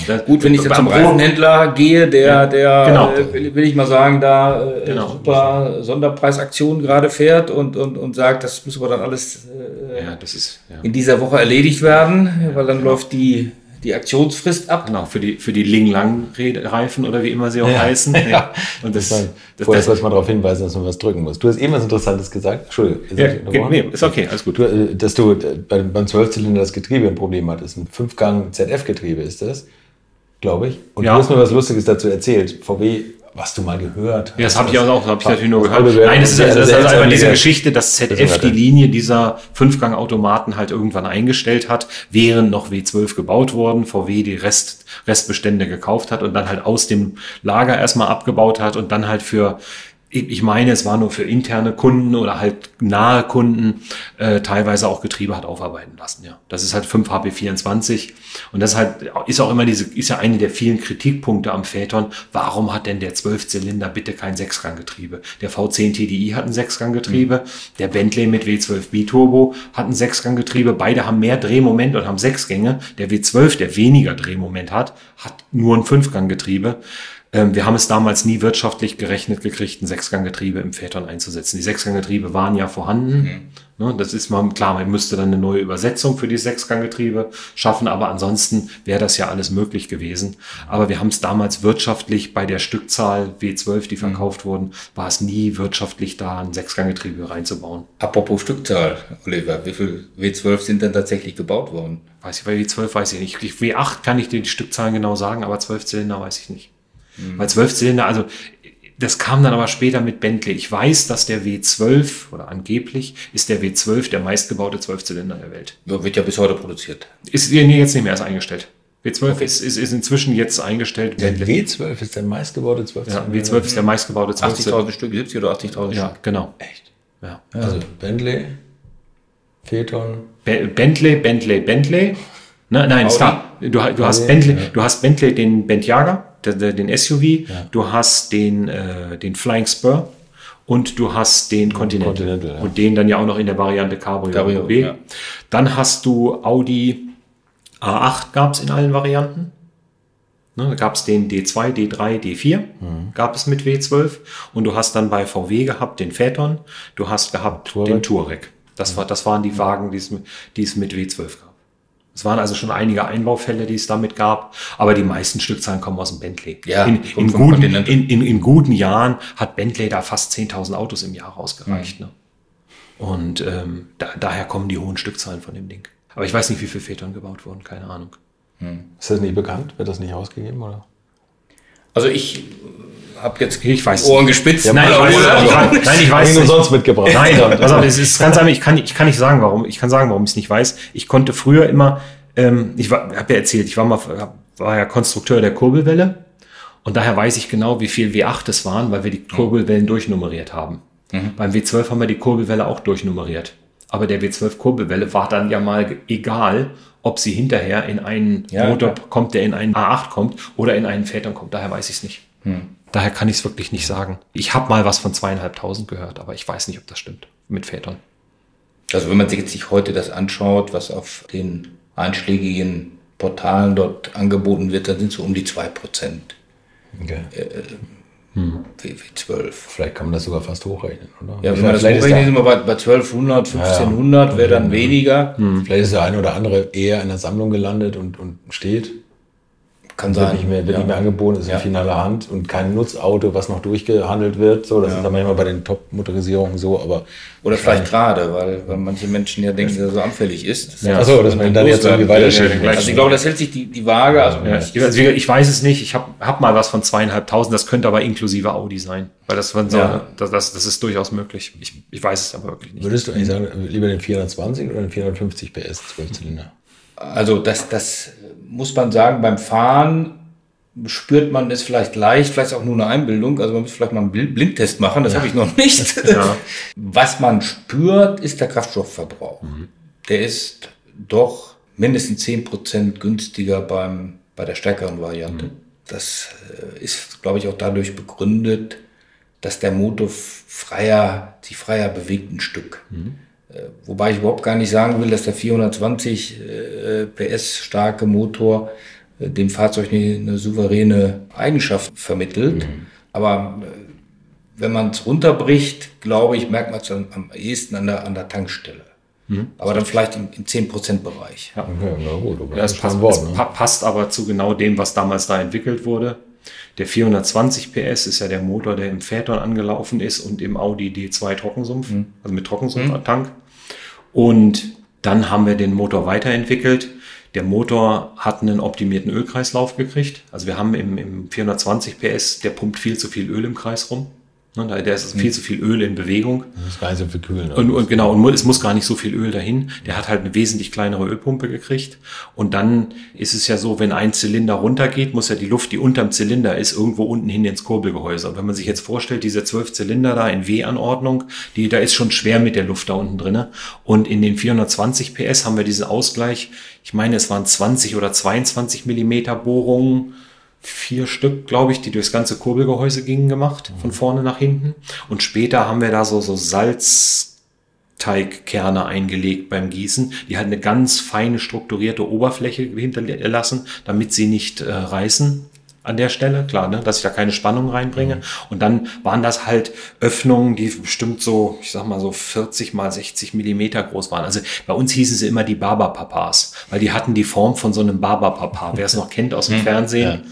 B: Das-
A: Gut, wenn ich jetzt zum Reifenhändler gehe, der, der
B: Genau.
A: äh, will, will ich mal sagen, da äh,
B: Genau.
A: super Sonderpreisaktion gerade fährt und, und, und sagt, das muss aber dann alles äh,
B: Ja, ist, ja.
A: in dieser Woche erledigt werden, weil dann läuft die, die Aktionsfrist ab.
B: Genau, für die, für die Ling-Lang-Reifen oder wie immer sie auch
E: Ja.
B: heißen. Ja. Und das,
E: Nein,
B: das,
E: Vorher
B: das,
E: sollte man darauf hinweisen, dass man was drücken muss. Du hast eben was Interessantes gesagt. Entschuldigung. jetzt
B: ja, nee, ist okay, alles gut.
E: Du, äh, dass du äh, bei- beim Zwölfzylinder das Getriebe ein Problem hattest. Ein Fünfgang ZF-Getriebe ist das, glaube ich. Und
B: Ja.
E: du hast mir was Lustiges dazu erzählt. VW, was du mal gehört hast.
B: Ja, das habe ich auch, habe ich natürlich nur gehört. Nein, das ist,
E: sehr,
B: das ist also einfach diese. Geschichte, dass ZF die. Linie dieser Fünfgang-Automaten halt irgendwann eingestellt hat, während noch W12 gebaut wurden, VW die Rest, Restbestände gekauft hat und dann halt aus dem Lager erstmal abgebaut hat und dann halt für ich meine, es war nur für interne Kunden oder halt nahe Kunden äh, teilweise auch Getriebe hat aufarbeiten lassen. Ja, das ist halt 5 HP24 und das ist halt ist auch immer diese ist ja eine der vielen Kritikpunkte am Phaeton. Warum hat denn der Zwölfzylinder bitte kein Sechsganggetriebe? Der V10 TDI hat ein Sechsganggetriebe, der Bentley mit W12 Biturbo hat ein Sechsganggetriebe. Beide haben mehr Drehmoment und haben sechs Gänge. Der W12, der weniger Drehmoment hat, hat nur ein Fünfganggetriebe. Ähm, wir haben es damals nie wirtschaftlich gerechnet gekriegt, ein Sechsganggetriebe im Phaeton einzusetzen. Die Sechsganggetriebe waren ja vorhanden. Ne, das ist mal klar, man müsste dann eine neue Übersetzung für die Sechsganggetriebe schaffen, aber ansonsten wäre das ja alles möglich gewesen. Aber wir haben es damals wirtschaftlich bei der Stückzahl W12, die verkauft wurden, war es nie wirtschaftlich da, ein Sechsganggetriebe reinzubauen.
A: Apropos Stückzahl, Oliver, wie viel W12 sind denn tatsächlich gebaut worden?
B: Weiß ich, bei W12 weiß ich nicht. Ich- W8 kann ich dir die Stückzahlen genau sagen, aber 12 Zylinder weiß ich nicht. Weil 12 Zylinder, also das kam dann aber später mit Bentley. Ich weiß, dass der W12 oder angeblich ist der W12 der meistgebaute 12 Zylinder der Welt.
A: Ja, Wird ja bis heute produziert.
B: Ist nee, jetzt nicht mehr ist eingestellt. W12 ist, ist, ist inzwischen jetzt eingestellt.
E: Der
B: Bentley.
E: W12 ist der meistgebaute 12
B: Ja, W12 ist der meistgebaute 12 Zylinder.
A: 80.000 Stück, 70 oder 80.000
B: Ja,
A: Stück.
B: genau.
E: Echt?
B: Ja.
E: Also Bentley, Phaeton,
B: Be- Bentley, Bentley, Bentley. Ne, nein,
A: Audi.
B: Star. Du, du hast Bentley,
E: ja.
B: du hast Bentley den Bentjager, den SUV. Du hast den, äh, den Flying Spur und du hast den Continental.
E: Continental, ja.
B: Und den dann ja auch noch in der Variante Cabrio,
A: Cabrio,
B: B.
A: ja.
B: Dann hast du Audi A8 gab es in allen Varianten. Ne, da gab es den D2, D3, D4,
E: Mhm.
B: gab es mit W12. Und du hast dann bei VW gehabt den Phaeton, du hast gehabt
E: Touareg.
B: den Touareg. Das, war, das waren die Wagen, es, mit- die es mit W12 gab. Es waren also schon einige Einbaufälle, die es damit gab, aber die meisten Stückzahlen kommen aus dem Bentley.
A: Ja,
B: in, in, guten, in, in, in guten Jahren hat Bentley da fast 10.000 Autos im Jahr rausgereicht.
A: Mhm.
B: Ne? Und ähm, da, daher kommen die hohen Stückzahlen von dem Ding. Aber ich weiß nicht, wie viele Phaeton gebaut wurden, keine Ahnung.
E: ist das nicht bekannt? Wird das nicht ausgegeben? Oder?
A: Also ich habe jetzt
B: Ich weiß
A: Ohren gespitzt.
B: Nein, ich weiß, ich weiß, nein, ich weiß nicht.
E: umsonst mitgebracht.
B: Nein, auf, es ist ganz einfach, ich kann, ich kann nicht sagen, warum. Ich kann sagen, warum ich es nicht weiß. Ich konnte früher immer, ähm, ich war, habe ja erzählt, ich war mal, war ja Konstrukteur der Kurbelwelle und daher weiß ich genau, wie viel W8 es waren, weil wir die Kurbelwellen durchnummeriert haben. Beim W12 haben wir die Kurbelwelle auch durchnummeriert. Aber der W12 Kurbelwelle war dann ja mal egal, ob sie hinterher in einen
A: Ja,
B: Motor
A: klar.
B: kommt, der in einen A8 kommt oder in einen Phaeton kommt. Daher weiß ich es nicht. Daher kann ich es wirklich nicht sagen. Ich habe mal was von zweieinhalbtausend gehört, aber ich weiß nicht, ob das stimmt mit Vätern.
A: Also wenn man sich jetzt heute das anschaut, was auf den einschlägigen Portalen dort angeboten wird, dann sind so um die 2%
E: Okay.
A: W12.
E: Vielleicht kann man das sogar fast hochrechnen, oder?
A: Ja, wenn man das hochrechnet, sind wir bei, bei 1200, 1500, wäre dann weniger.
E: vielleicht ist der eine oder andere eher in der Sammlung gelandet und, und steht.
A: Kann
E: wird
A: sein.
E: nicht mehr, wird
A: Ja.
E: nicht mehr angeboten, ist
A: Ja.
E: in finaler Hand und kein Nutzauto, was noch durchgehandelt wird. So, das ist dann manchmal bei den Top-Motorisierungen so, aber
A: Oder vielleicht gerade, weil, weil manche Menschen ja denken, dass er so anfällig ist. Das
E: Ja.
A: heißt,
E: Ach so, dass man dann jetzt irgendwie weiterschieben
A: Also ich glaube, das hält sich die, die Waage. Also
B: Ja, ich, also ich weiß es nicht. Ich habe hab mal was von zweieinhalbtausend. Das könnte aber inklusive Audi sein. Weil das, so,
A: Ja.
B: das, das, das ist durchaus möglich. Ich, ich weiß es aber wirklich nicht.
E: würdest du eigentlich sagen, lieber den 420 oder den 450 PS Zwölfzylinder?
A: Also das, das muss man sagen, beim Fahren spürt man es vielleicht leicht, vielleicht auch nur eine Einbildung. Also man muss vielleicht mal einen Bl- Blindtest machen, das habe ich noch nicht. Was man spürt, ist der Kraftstoffverbrauch. Der ist doch mindestens 10% günstiger beim, bei der stärkeren Variante. Das äh, ist, glaube ich, auch dadurch begründet, dass der Motor freier, sich freier bewegt ein Stück. Äh, Wobei ich überhaupt gar nicht sagen will, dass der 420 äh, PS starke Motor äh, dem Fahrzeug eine, eine souveräne Eigenschaft vermittelt. Aber äh, wenn man es runterbricht, glaube ich, merkt man es am, am ehesten an der, an der Tankstelle. Aber dann vielleicht im, im 10%-Bereich.
B: Ja.
E: Okay, na gut, aber
B: Ja, es passt,
E: Wort,
B: es
E: ne?
B: pa passt aber zu genau dem, was damals da entwickelt wurde. Der 420 PS ist ja der Motor, der im Phaeton angelaufen ist und im Audi D2 Trockensumpf, also mit Trockensumpftank. Und dann haben wir den Motor weiterentwickelt. Der Motor hat einen optimierten Ölkreislauf gekriegt. Also wir haben im, im 420 PS, der pumpt viel zu viel Öl im Kreis rum. Ne, Da da ist viel zu viel Öl in Bewegung.
E: Das ist gar nicht so viel kühlen.
B: Und, und genau, und es muss gar nicht so viel Öl dahin. Der hat halt eine wesentlich kleinere Ölpumpe gekriegt. Und dann ist es ja so, wenn ein Zylinder runtergeht, muss ja die Luft, die unterm Zylinder ist, irgendwo unten hin ins Kurbelgehäuse. Und wenn man sich jetzt vorstellt, diese zwölf Zylinder da in W-Anordnung, die, da ist schon schwer mit der Luft da unten drinne. Und in den 420 PS haben wir diesen Ausgleich. Ich meine, es waren 20 oder 22 Millimeter Bohrungen vier Stück, glaube ich, die durchs ganze Kurbelgehäuse gingen gemacht, von vorne nach hinten. Und später haben wir da so, so Salzteigkerne eingelegt beim Gießen, die halt eine ganz feine strukturierte Oberfläche hinterlassen, damit sie nicht äh, reißen an der Stelle, klar, ne, dass ich da keine Spannung reinbringe. Und dann waren das halt Öffnungen, die bestimmt so, ich sag mal so 40 mal 60 Millimeter groß waren. Also bei uns hießen sie immer die Barberpapas, weil die hatten die Form von so einem Barberpapa. Wer es noch kennt aus dem Fernsehen, d-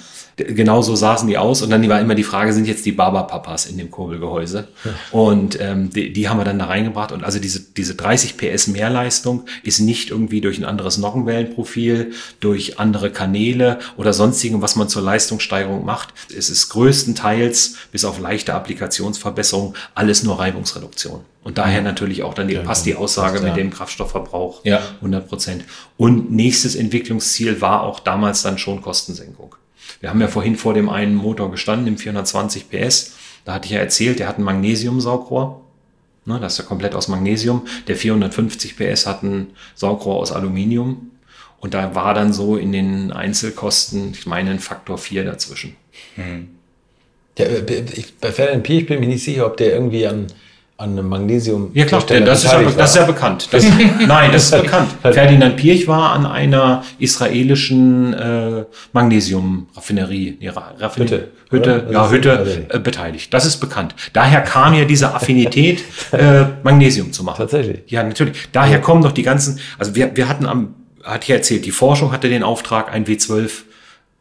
B: genau so saßen die aus. Und dann war immer die Frage, sind jetzt die Barberpapas in dem Kurbelgehäuse? Und ähm, die, die haben wir dann da reingebracht. Und also diese, diese 30 PS Mehrleistung ist nicht irgendwie durch ein anderes Nockenwellenprofil, durch andere Kanäle oder sonstigem, was man zur Leistungssteigerung macht. Es ist größtenteils bis auf leichte Applikationsverbesserung alles nur Reibungsreduktion. Und daher natürlich auch dann die, passt die Aussage
E: ja.
B: mit dem Kraftstoffverbrauch
A: Ja.
B: 100 Prozent. Und nächstes Entwicklungsziel war auch damals dann schon Kostensenkung. Wir haben ja vorhin vor dem einen Motor gestanden, im 420 PS. Da hatte ich ja erzählt, der hat ein Magnesium-Saugrohr. Ne, das ist ja komplett aus Magnesium. Der 450 PS hat ein Saugrohr aus Aluminium. Und da war dann so in den Einzelkosten, ich meine, ein Faktor 4 dazwischen.
E: Ja, äh, ich, bei Ferdinand Piech bin ich mir nicht sicher, ob der irgendwie an, an einem Magnesium.
B: Ja klar,
E: Hersteller
B: das ist, ja, das ist ja bekannt. Das, nein, das ist bekannt. Ferdinand Pirch war an einer israelischen äh, Magnesium-Raffinerie, nee, Ra- Raffinerie,
E: Hütte,
B: Hütte,
E: oder?
B: ja, Hütte
E: also-
B: äh, beteiligt. Das ist bekannt. Daher kam ja diese Affinität, äh, Magnesium zu machen.
E: Tatsächlich.
B: Ja, natürlich. Daher kommen doch die ganzen, also wir, wir hatten am, ich ja erzählt, die Forschung hatte den Auftrag, ein W12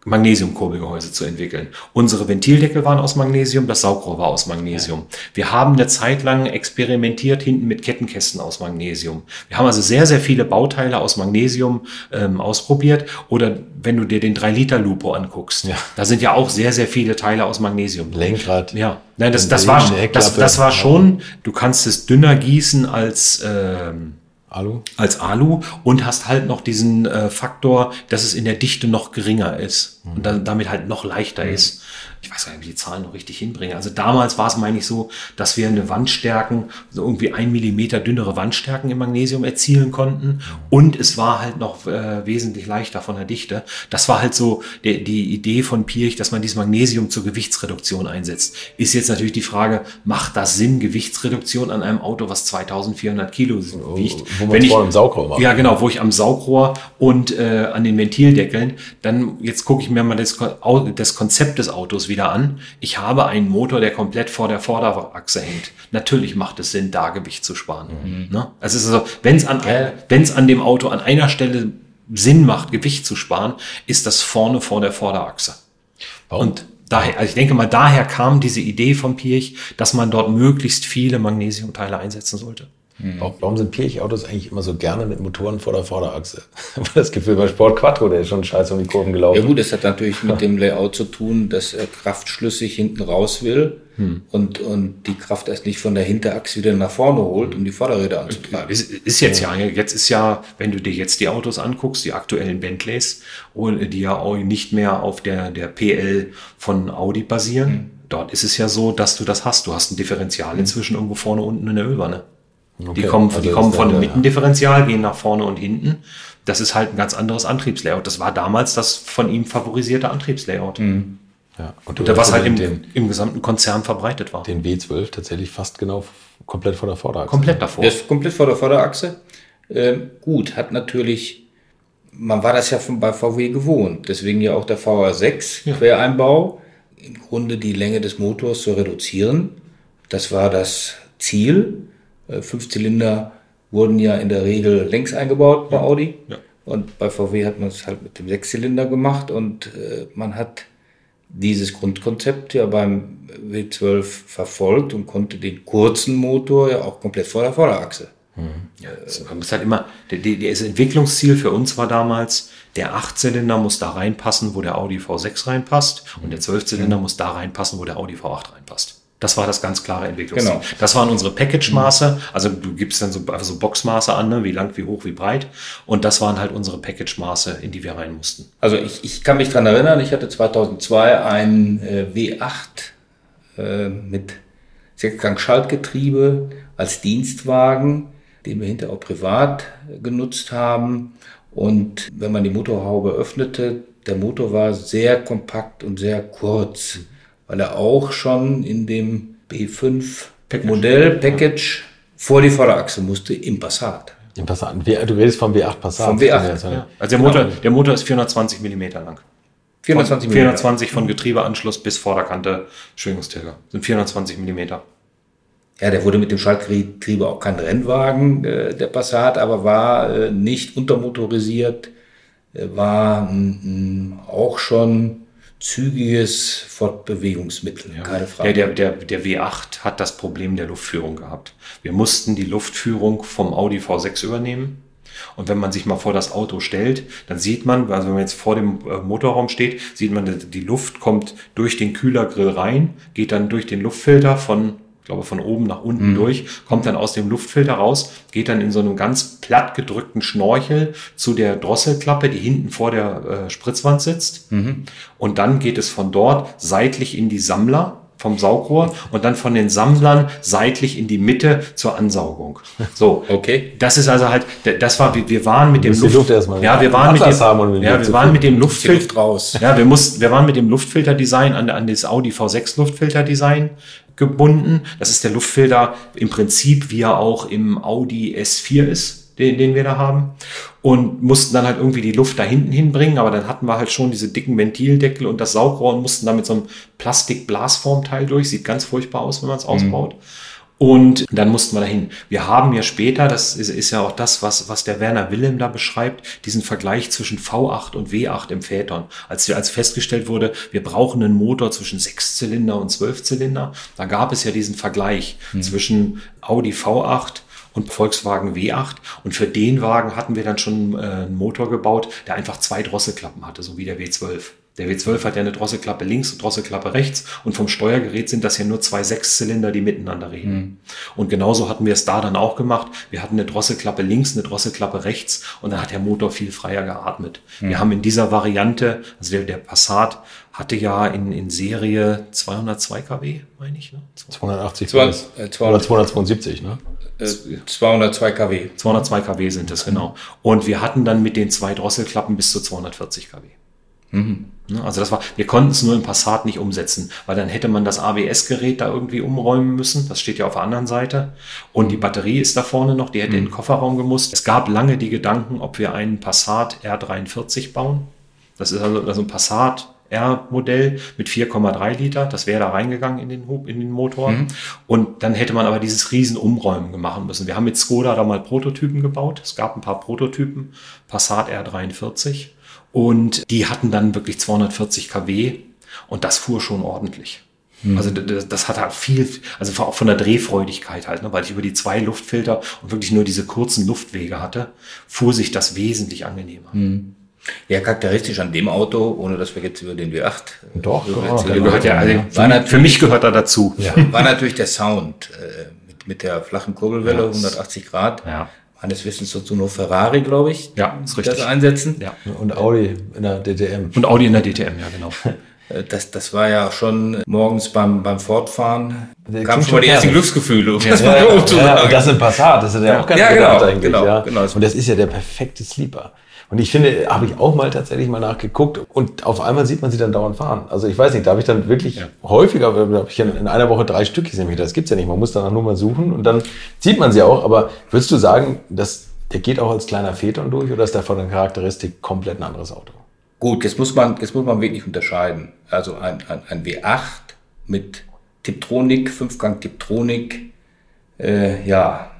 B: Magnesiumkurbelgehäuse zu entwickeln. Unsere Ventildeckel waren aus Magnesium, das Saugrohr war aus Magnesium. Wir haben eine Zeit lang experimentiert hinten mit Kettenkästen aus Magnesium. Wir haben also sehr, sehr viele Bauteile aus Magnesium ähm, ausprobiert. Oder wenn du dir den 3-Liter-Lupo anguckst,
E: Ja.
B: da sind ja auch sehr, sehr viele Teile aus Magnesium. drin.
E: Lenkrad.
B: Ja, nein, das, das, war, das, das war schon, du kannst es dünner gießen als, ähm,
E: Alu.
B: als Alu und hast halt noch diesen äh, Faktor, dass es in der Dichte noch geringer ist und dann, damit halt noch leichter ist. Ich weiß gar nicht, ob ich die Zahlen noch richtig hinbringe. Also damals war es, meine ich, so, dass wir eine Wandstärken, so irgendwie ein Millimeter dünnere Wandstärken im Magnesium erzielen konnten und es war halt noch äh, wesentlich leichter von der Dichte. Das war halt so der, die Idee von Pirch, dass man dieses Magnesium zur Gewichtsreduktion einsetzt. Ist jetzt natürlich die Frage, macht das Sinn, Gewichtsreduktion an einem Auto, was 2400 Kilo wiegt?
E: Wo man
B: Wenn ich-
E: im Saugrohr macht.
B: ja, genau, wo ich am Saugrohr und äh, an den Ventildeckeln, dann jetzt gucke ich mir mal das, das Konzept des Autos wieder an. Ich habe einen Motor, der komplett vor der Vorderachse hängt. Natürlich macht es Sinn, da Gewicht zu sparen. Ne? Also es ist also, wenn es an,
A: Ja.
B: wenn's an dem Auto an einer Stelle Sinn macht, Gewicht zu sparen, ist das vorne vor der Vorderachse.
E: Warum?
B: Und daher, also ich denke mal, daher kam diese Idee von Pirch, dass man dort möglichst viele Magnesiumteile einsetzen sollte.
E: Warum, warum sind Pirch-Autos eigentlich immer so gerne mit Motoren vor der Vorderachse? das Gefühl bei Sport Quattro, der ist schon scheiße um die Kurven gelaufen.
A: Ja gut, das hat natürlich mit dem Layout zu tun, dass er kraftschlüssig hinten raus will und, und die Kraft erst nicht von der Hinterachse wieder nach vorne holt, um die Vorderräder anzutreiben.
B: Ist, ist jetzt ja, jetzt ist ja, wenn du dir jetzt die Autos anguckst, die aktuellen Bentleys, die ja auch nicht mehr auf der, der PL von Audi basieren, dort ist es ja so, dass du das hast. Du hast ein Differential inzwischen irgendwo vorne unten in der Ölwanne. Die
E: Okay,
B: kommen,
E: also
B: die kommen
E: der-
B: von dem
E: der-
B: Mittendifferential, gehen nach vorne und hinten. Das ist halt ein ganz anderes Antriebslayout. Das war damals das von ihm favorisierte Antriebslayout.
E: Ja. Und,
B: Und was halt im,
E: den,
B: im gesamten Konzern verbreitet war.
E: den W12 tatsächlich fast genau komplett vor der Vorderachse.
B: Komplett davor.
A: Das ist komplett vor der Vorderachse. Ähm, gut, hat natürlich, man war das ja von, bei VW gewohnt, deswegen ja auch der VR6 Quereinbau, im Grunde die Länge des Motors zu reduzieren. Das war das Ziel. Äh, Fünfzylinder wurden ja in der Regel längs eingebaut bei Audi.
B: Ja.
A: Und bei VW hat man es halt mit dem Sechszylinder gemacht und äh, man hat dieses Grundkonzept ja beim W12 verfolgt und konnte den kurzen Motor ja auch komplett vor der Vorderachse.
B: Ja, es- man muss halt immer, das Entwicklungsziel für uns war damals, der Achtzylinder muss da reinpassen, wo der Audi V6 reinpasst und der Zwölfzylinder muss da reinpassen, wo der Audi V8 reinpasst. Das war das ganz klare Entwicklungsziel.
A: Genau.
B: Das waren unsere Package-Maße. Also du gibst dann so, einfach so Boxmaße an, ne? wie lang, wie hoch, wie breit. Und das waren halt unsere Package-Maße, in die wir rein mussten.
A: Also ich, ich kann mich dran erinnern, ich hatte 2002 einen äh, W8 äh, mit Sechsgang-Schaltgetriebe als Dienstwagen, den wir hinterher auch privat genutzt haben. Und wenn man die Motorhaube öffnete, der Motor war sehr kompakt und sehr kurz, weil er auch schon in dem B5 Modell Package vor die Vorderachse musste im Passat.
E: Den Passat. Du redest vom W8 Passat.
A: Vom W8,
E: Ja.
B: Also der Motor, der Motor ist 420 Millimeter lang.
A: 420
B: Von, 420 von Getriebeanschluss bis Vorderkante Schwingungsträger. Sind 420 Millimeter.
A: Ja, der wurde mit dem Schaltgetriebe auch kein Rennwagen, äh, der Passat, aber war äh, nicht untermotorisiert, äh, war mm, mm, auch schon zügiges Fortbewegungsmittel, keine Frage.
B: Der, der, der, der W8 hat das Problem der Luftführung gehabt. Wir mussten die Luftführung vom Audi V6 übernehmen. Und wenn man sich mal vor das Auto stellt, dann sieht man, also wenn man jetzt vor dem äh, Motorraum steht, sieht man, die- Luft kommt durch den Kühlergrill rein, geht dann durch den Luftfilter von, glaube, von oben nach unten durch, kommt dann aus dem Luftfilter raus, geht dann in so einem ganz platt gedrückten Schnorchel zu der Drosselklappe, die hinten vor der äh, Spritzwand sitzt. Und dann geht es von dort seitlich in die Sammler vom Saugrohr und dann von den Sammlern seitlich in die Mitte zur Ansaugung. So.
A: Okay.
B: Das ist also halt, das war, wir waren mit dem
E: die Luft erstmal
B: ja, wir waren mit dem, ja,
E: Luft
B: wir waren mit dem Luftfilter
A: Luft raus.
B: ja, wir mussten, wir waren mit dem Luftfilterdesign an, an das Audi V6 Luftfilterdesign gebunden. Das ist der Luftfilter im Prinzip, wie er auch im Audi S4 ist, den, den wir da haben. Und mussten dann halt irgendwie die Luft da hinten hinbringen, aber dann hatten wir halt schon diese dicken Ventildeckel und das Saugrohr und mussten da mit so einem Plastik-Blasformteil durch. Sieht ganz furchtbar aus, wenn man es ausbaut. Und dann mussten wir dahin. Wir haben ja später, das ist, ist ja auch das, was, was der Werner Willem da beschreibt, diesen Vergleich zwischen V8 und W8 im Phaeton. Als, als festgestellt wurde, wir brauchen einen Motor zwischen Sechszylinder und Zwölfzylinder, da gab es ja diesen Vergleich zwischen Audi V8 und Volkswagen W8. Und für den Wagen hatten wir dann schon äh, einen Motor gebaut, der einfach zwei Drosselklappen hatte, so wie der W12. Der W12 hat ja eine Drosselklappe links und Drosselklappe rechts und vom Steuergerät sind das ja nur zwei Sechszylinder, die miteinander reden. Und genauso hatten wir es da dann auch gemacht. Wir hatten eine Drosselklappe links, eine Drosselklappe rechts und dann hat der Motor viel freier geatmet. Wir haben in dieser Variante, also der, der Passat hatte ja in, in Serie 202 kW, meine ich, ne?
E: 280
A: Zwei-
E: PS.
A: äh, 200.
E: Oder 272, ne?
A: Äh, 202 kW.
B: 202 kW sind es, genau. Und wir hatten dann mit den zwei Drosselklappen bis zu 240 kW. Ne, Also das war, wir konnten es nur im Passat nicht umsetzen, weil dann hätte man das ABS-Gerät da irgendwie umräumen müssen. Das steht ja auf der anderen Seite. Und die Batterie ist da vorne noch, die hätte in den Kofferraum gemusst. Es gab lange die Gedanken, ob wir einen Passat R43 bauen. Das ist also, also ein Passat R-Modell mit 4,3 Liter. Das wäre da reingegangen in den, Hub, in den Motor. Mhm. Und dann hätte man aber dieses riesen Umräumen machen müssen. Wir haben mit Skoda da mal Prototypen gebaut. Es gab ein paar Prototypen, Passat R43. Und die hatten dann wirklich 240 kW. Und das fuhr schon ordentlich. Mhm. Also das, das, hat halt viel, also auch von der Drehfreudigkeit halt, ne, weil ich über die zwei Luftfilter und wirklich nur diese kurzen Luftwege hatte, fuhr sich das wesentlich angenehmer. Mhm.
A: Ja, charakteristisch an dem Auto, ohne dass wir jetzt über den W8.
B: Doch, genau. gehört ja, also für, für, mich gehört er dazu.
A: Ja. War natürlich der Sound äh, mit, mit der flachen Kurbelwelle, ja, 180 Grad. Ja. Meines Wissens dazu nur Ferrari, glaube ich,
B: ja, ist richtig.
A: das einsetzen.
E: Ja. Und Audi in der DTM.
B: Und Audi in der DTM, ja, genau.
A: Äh, das, das war ja schon morgens beim, beim Fortfahren. Da kam schon mal die ersten Glücksgefühle. Um
E: ja, das, ja, ja, ja, und das in Passat, das ist ja auch ganz
A: ja, genau, eigentlich. Genau,
E: ja. genau. Und das ist ja der perfekte Sleeper. Und ich finde, habe ich auch mal tatsächlich mal nachgeguckt und auf einmal sieht man sie dann dauernd fahren. Also ich weiß nicht, da habe ich dann wirklich ja. häufiger, da habe ich in einer Woche drei Stück gesehen. Das gibt's ja nicht. Man muss danach nur mal suchen und dann sieht man sie auch. Aber würdest du sagen, dass der geht auch als kleiner Phaeton durch oder ist der von der Charakteristik komplett ein anderes Auto?
A: Gut, jetzt muss man, jetzt muss man wirklich unterscheiden. Also ein, ein, ein W8 mit Tiptronik, Fünfgang Tiptronik, äh, ja,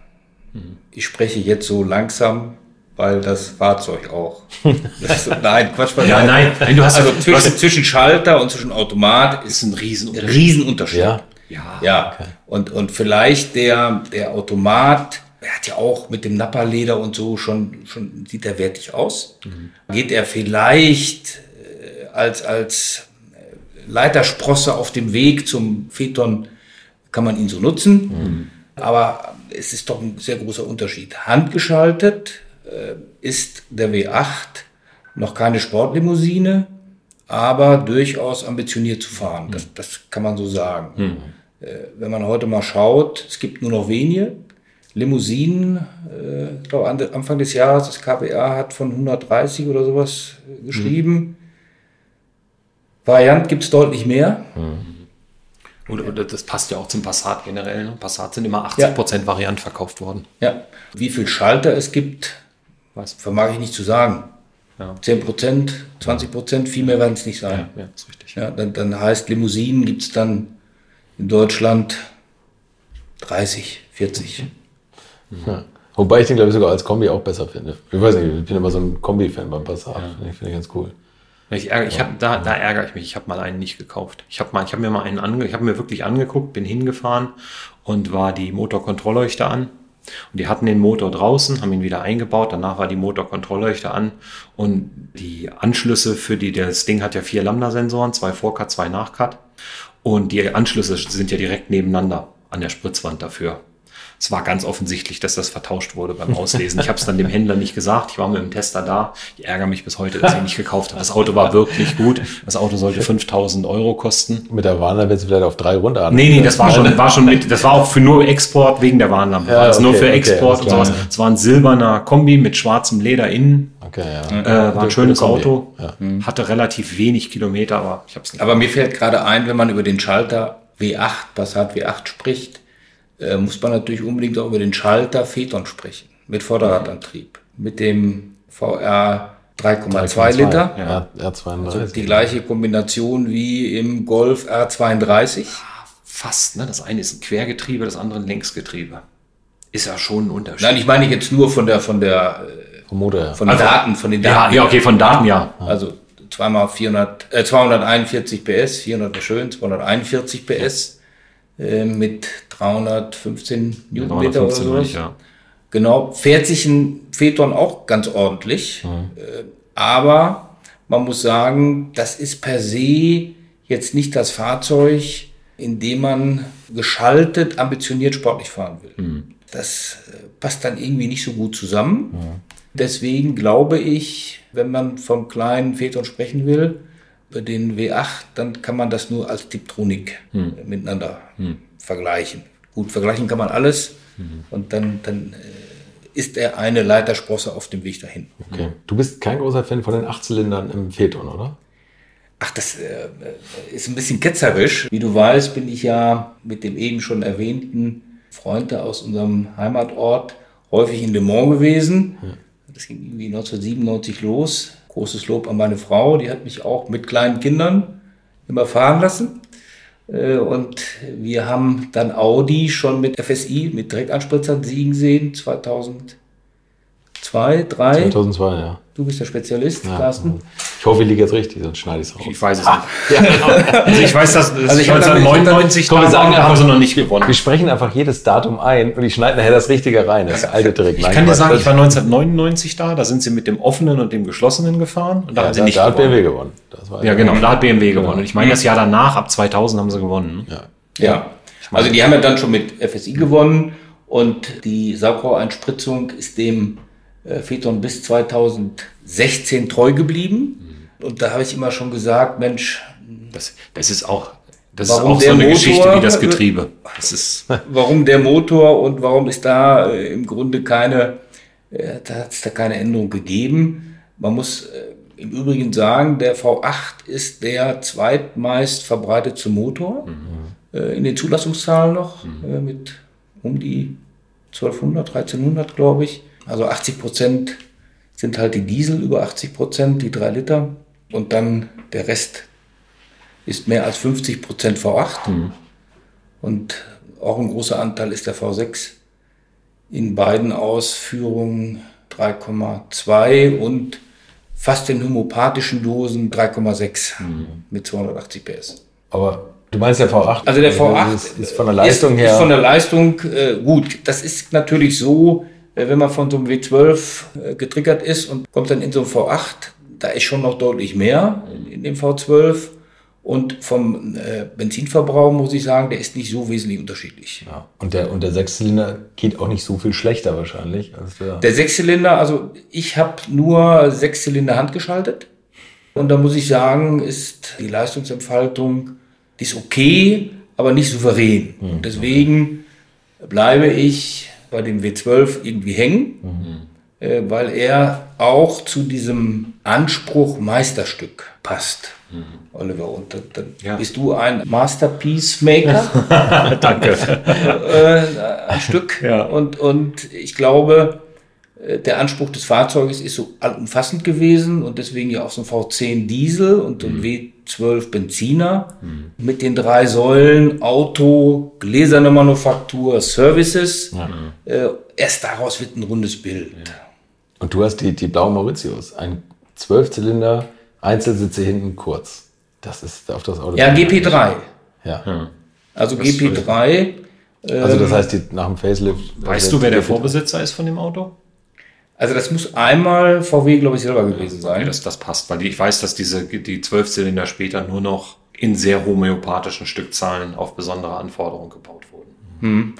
A: mhm. ich spreche jetzt so langsam weil das Fahrzeug auch. Das, nein, Quatsch.
B: ja, nein, nein,
A: du hast also zwischen, hast zwischen Schalter und zwischen Automat ist ein Riesenunterschied. Riesenunterschied.
E: Ja,
A: ja. ja. Okay. Und, und vielleicht der, der Automat, er hat ja auch mit dem Napperleder und so schon, schon sieht er wertig aus. Mhm. Geht er vielleicht äh, als, als äh, Leitersprosse auf dem Weg zum Phaeton, kann man ihn so nutzen. Mhm. Aber es ist doch ein sehr großer Unterschied. Handgeschaltet äh, ist der W8 noch keine Sportlimousine, aber durchaus ambitioniert zu fahren. Das, das kann man so sagen. Mhm. Wenn man heute mal schaut, es gibt nur noch wenige Limousinen. Äh, ich glaube, Anfang des Jahres, das KBA hat von 130 oder sowas geschrieben. Mhm. Variant gibt es deutlich mehr. Mhm.
B: Und, und, das passt ja auch zum Passat generell. Ne? Passat sind immer 80% ja. Variant verkauft worden.
A: Ja. Wie viel Schalter es gibt, was vermag ich nicht zu sagen. Ja. 10 Prozent, 20 Prozent, viel mehr werden es nicht sein. Ja, ja ist richtig. Ja, dann, dann heißt Limousinen gibt es dann in Deutschland 30, 40.
E: Mhm. Ja. Wobei ich den, glaube ich, sogar als Kombi auch besser finde. Ich weiß nicht, ich bin immer so ein Kombi-Fan beim Passat. Ja. Ich finde ganz cool.
B: Ich, ärgere, ich hab, da, da ärgere ich mich. Ich habe mal einen nicht gekauft. Ich habe hab mir mal einen ange, ich habe mir wirklich angeguckt, bin hingefahren und war die Motorkontrollleuchte an und die hatten den Motor draußen, haben ihn wieder eingebaut, danach war die Motorkontrollleuchte an und die Anschlüsse für die, das Ding hat ja vier Lambda-Sensoren, zwei Vorcut, zwei Nachcut und die Anschlüsse sind ja direkt nebeneinander an der Spritzwand dafür es war ganz offensichtlich, dass das vertauscht wurde beim Auslesen. Ich habe es dann dem Händler nicht gesagt. Ich war mit dem Tester da. Ich ärgere mich bis heute, dass ich ihn nicht gekauft habe. Das Auto war wirklich gut. Das Auto sollte 5000 Euro kosten.
E: Mit der Warnlampe jetzt vielleicht auf drei runter.
B: Nee, nee, das war schon, war schon mit, das war auch für nur Export wegen der Warnlampe. Ja, also okay, nur für Export okay, und sowas. Es war ein silberner Kombi mit schwarzem Leder innen.
E: Okay, ja.
B: Äh, war ein schönes Auto. Ja. Hatte relativ wenig Kilometer, aber ich habe es
A: nicht. Aber mir fällt gerade ein, wenn man über den Schalter W8, Passat W8 spricht, äh, muss man natürlich unbedingt auch über den Schalter Phaeton sprechen, mit Vorderradantrieb, mit dem VR 3,2 Liter.
E: Ja, R32.
A: Also die gleiche Kombination wie im Golf R32.
B: Fast, ne? Das eine ist ein Quergetriebe, das andere ein Längsgetriebe. Ist ja schon ein Unterschied.
A: Nein, ich meine jetzt nur von der, von der,
E: vom Motor,
A: von also, Daten, von den Daten.
B: Ja, ja, okay, von Daten, ja.
A: Also zweimal 400, äh, 241 PS, 400 war schön, 241 PS äh, mit 315 Newtonmeter oder sowas. Ja. Genau, fährt sich ein Phaeton auch ganz ordentlich. Mhm. Äh, aber man muss sagen, das ist per se jetzt nicht das Fahrzeug, in dem man geschaltet, ambitioniert sportlich fahren will. Mhm. Das äh, passt dann irgendwie nicht so gut zusammen. Mhm. Deswegen glaube ich, wenn man vom kleinen Phaeton sprechen will, über den W8, dann kann man das nur als Tiptronik mhm. miteinander mhm. vergleichen. Gut, vergleichen kann man alles mhm. und dann, dann äh, ist er eine Leitersprosse auf dem Weg dahin.
E: Okay. Du bist kein großer Fan von den Achtzylindern im Phaeton, oder?
A: Ach, das äh, ist ein bisschen ketzerisch. Wie du weißt, bin ich ja mit dem eben schon erwähnten Freund aus unserem Heimatort häufig in Le Mans gewesen. Ja. Das ging irgendwie 1997 los. Großes Lob an meine Frau, die hat mich auch mit kleinen Kindern immer fahren lassen. Äh, Und wir haben dann Audi schon mit FSI, mit Direktanspritzern siegen sehen, 2002, 2003.
E: 2002, ja.
A: Du bist der Spezialist,
E: ja.
A: Carsten.
E: Ich hoffe, ich liege jetzt richtig, sonst schneide ich es raus.
B: Ich weiß es nicht. Also ich weiß, dass das
A: Also ich hab dann-
B: 1999
E: Komm, wir
B: da
E: sagen
B: haben sie noch nicht gewonnen.
E: Wir sprechen einfach jedes Datum ein und ich schneide nachher das Richtige rein. Das alte Trick.
B: Ich kann dir sagen, ich war 1999 da, da sind sie mit dem offenen und dem geschlossenen gefahren und da
E: ja,
B: haben sie
E: da,
B: nicht
E: da hat
B: gewonnen.
E: BMW gewonnen. Das war
B: Ja, genau, da hat BMW gewonnen. Und ich meine, das Jahr danach, ab 2000, haben sie gewonnen.
E: Ja.
A: Ja. Also die haben ja dann schon mit FSI gewonnen und die Saugrohreinspritzung ist dem Phaeton bis 2016 treu geblieben. Und da habe ich immer schon gesagt, Mensch,
B: Das, das ist auch, das
A: Warum
B: ist auch so
A: der
B: eine
A: Motor-
B: Geschichte wie das Getriebe. Das ist,
A: warum der Motor und warum ist da äh, im Grunde keine, äh, da hat es da keine Änderung gegeben. Man muss äh, im Übrigen sagen, der V8 ist der zweitmeist verbreitete Motor äh, in den Zulassungszahlen noch äh, mit um die 1200, 1300 glaube ich. Also 80 Prozent sind halt die Diesel, über 80 Prozent die 3 Liter und dann der Rest ist mehr als 50 Prozent V8. Und auch ein großer Anteil ist der V6 in beiden Ausführungen 3,2 und fast in homöopathischen Dosen 3,6 mit 280 PS.
E: Aber du meinst der V8?
A: Also der V8
E: ist, ist von der Leistung
A: ist,
E: her.
A: Ist von der Leistung äh, gut. Das ist natürlich so, wenn man von so einem W12 äh, getriggert ist und kommt dann in so ein V8, da ist schon noch deutlich mehr in, dem V12. Und vom äh, Benzinverbrauch muss ich sagen, der ist nicht so wesentlich unterschiedlich.
E: ja. und, der, und der Sechszylinder geht auch nicht so viel schlechter wahrscheinlich. Als der,
A: Der Sechszylinder, also ich habe nur Sechszylinder handgeschaltet. Und da muss ich sagen, ist die Leistungsentfaltung, die ist okay, aber nicht souverän. Und deswegen bleibe ich bei dem W12 irgendwie hängen, äh, weil er auch zu diesem Anspruch Meisterstück passt. Oliver, und dann, dann
B: Ja.
A: bist du ein Masterpiece-Maker.
B: danke.
A: äh, ein Stück.
B: Ja.
A: Und, und ich glaube, der Anspruch des Fahrzeuges ist so allumfassend gewesen und deswegen ja auch so ein V10 Diesel und so ein W12 Benziner mit den drei Säulen Auto, gläserne Manufaktur, Services. Äh, erst daraus wird ein rundes Bild.
E: und du hast die, die blaue Mauritius. Ein Zwölfzylinder, Einzelsitze hinten kurz. Das ist auf das Auto.
A: Ja, GP3.
E: Ja.
A: Also GP3.
E: Also das heißt, die, nach dem Facelift.
B: Weißt du, wer der Vorbesitzer ist von dem Auto?
A: Also das muss einmal VW, glaube ich, selber gewesen sein.
B: das, das passt, weil ich weiß, dass diese, die Zwölfzylinder später nur noch in sehr homöopathischen Stückzahlen auf besondere Anforderungen gebaut.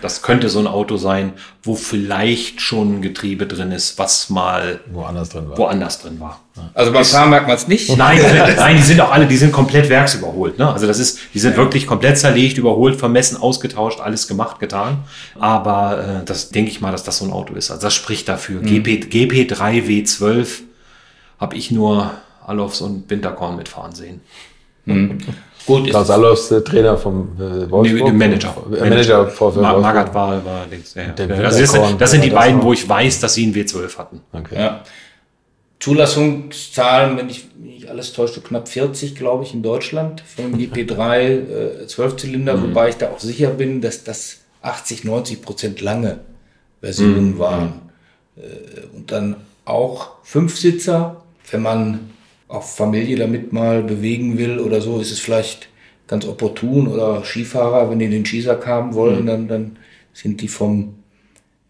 B: Das könnte so ein Auto sein, wo vielleicht schon ein Getriebe drin ist, was mal
E: Woanders drin war.
B: woanders drin war.
A: Also beim Fahren merkt man es nicht.
B: Nein, nein, die sind auch alle, die sind komplett werksüberholt. Ne? Also das ist, die sind wirklich komplett zerlegt, überholt, vermessen, ausgetauscht, alles gemacht, getan. Aber äh, das denke ich mal, dass das so ein Auto ist. Also das spricht dafür. GP, GP3 W12 habe ich nur Alofs und Winterkorn mitfahren sehen.
A: Gut, ist
E: Klaus Allofs, der Trainer vom äh, Wolfsburg.
B: Nee, Manager.
E: Äh, Manager VfL
B: Ma
E: Wolfsburg.
B: Magath war, war links. Ja, ja.
E: Der
B: Also das, sind- das sind die beiden, wo ich weiß, dass sie einen W12 hatten.
E: Okay.
A: Ja. Zulassungszahlen, wenn ich mich nicht alles täusche, knapp 40, glaube ich, in Deutschland für einen GP3 äh, 12-Zylinder, wobei ich da auch sicher bin, dass das 80, 90 Prozent lange Versionen waren. Äh, und dann auch Fünfsitzer, wenn man auch Familie damit mal bewegen will oder so, ist es vielleicht ganz opportun oder Skifahrer, wenn die den Skisack haben wollen, dann, dann sind die vom,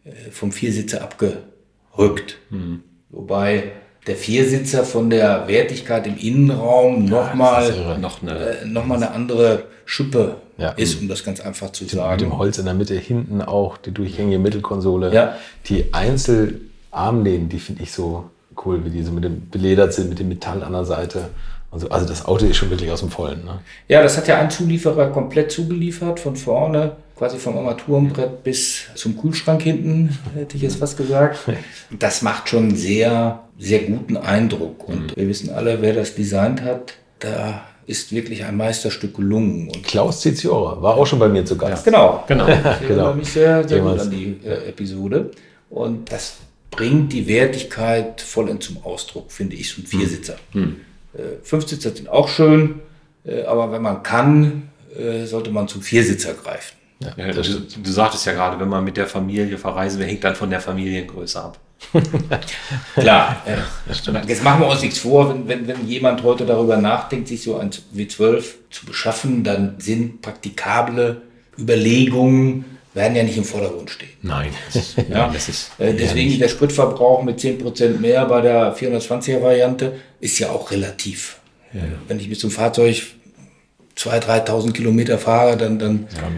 A: äh, vom Viersitzer abgerückt. Wobei der Viersitzer von der Wertigkeit im Innenraum
E: ist
A: nochmal.
B: Noch eine,
A: äh, noch mal eine andere Schippe
E: Ja.
A: ist, um das ganz einfach zu
E: Mit
A: sagen.
E: dem Holz in der Mitte, hinten auch die durchgängige Mittelkonsole.
A: Ja.
E: Die Einzelarmlehnen, die finde ich so cool, wie die so mit dem beledert sind, mit dem Metall an der Seite. Und so. Also das Auto ist schon wirklich aus dem Vollen. Ne?
A: Ja, das hat ja ein Zulieferer komplett zugeliefert, von vorne, quasi vom Armaturenbrett bis zum Kühlschrank hinten, hätte ich jetzt was gesagt. Das macht schon einen sehr, sehr guten Eindruck. Und wir wissen alle, wer das designt hat, da ist wirklich ein Meisterstück gelungen. Und
E: Klaus Ziziora war auch schon bei mir zu Gast.
A: Genau,
B: Genau.
A: Ich erinnere
E: Genau.
A: mich sehr, sehr gut an die äh, Episode. Und das bringt die Wertigkeit vollends zum Ausdruck, finde ich, so ein Viersitzer. Hm. Äh, Fünfsitzer sind auch schön, äh, aber wenn man kann, äh, sollte man zum Viersitzer greifen.
B: Ja, ja, du, du, sagtest ja gerade, wenn man mit der Familie verreisen will, hängt dann von der Familiengröße ab.
A: Klar, ja, jetzt machen wir uns nichts vor, wenn, wenn, wenn jemand heute darüber nachdenkt, sich so ein W12 zu beschaffen, dann sind praktikable Überlegungen, werden ja nicht im Vordergrund stehen.
B: Nein.
A: ja, das ist äh, deswegen der Spritverbrauch mit 10% mehr bei der 420er Variante ist ja auch relativ. Ja. Wenn ich mit so einem Fahrzeug 2.000, 3.000 Kilometer fahre, dann, dann ja,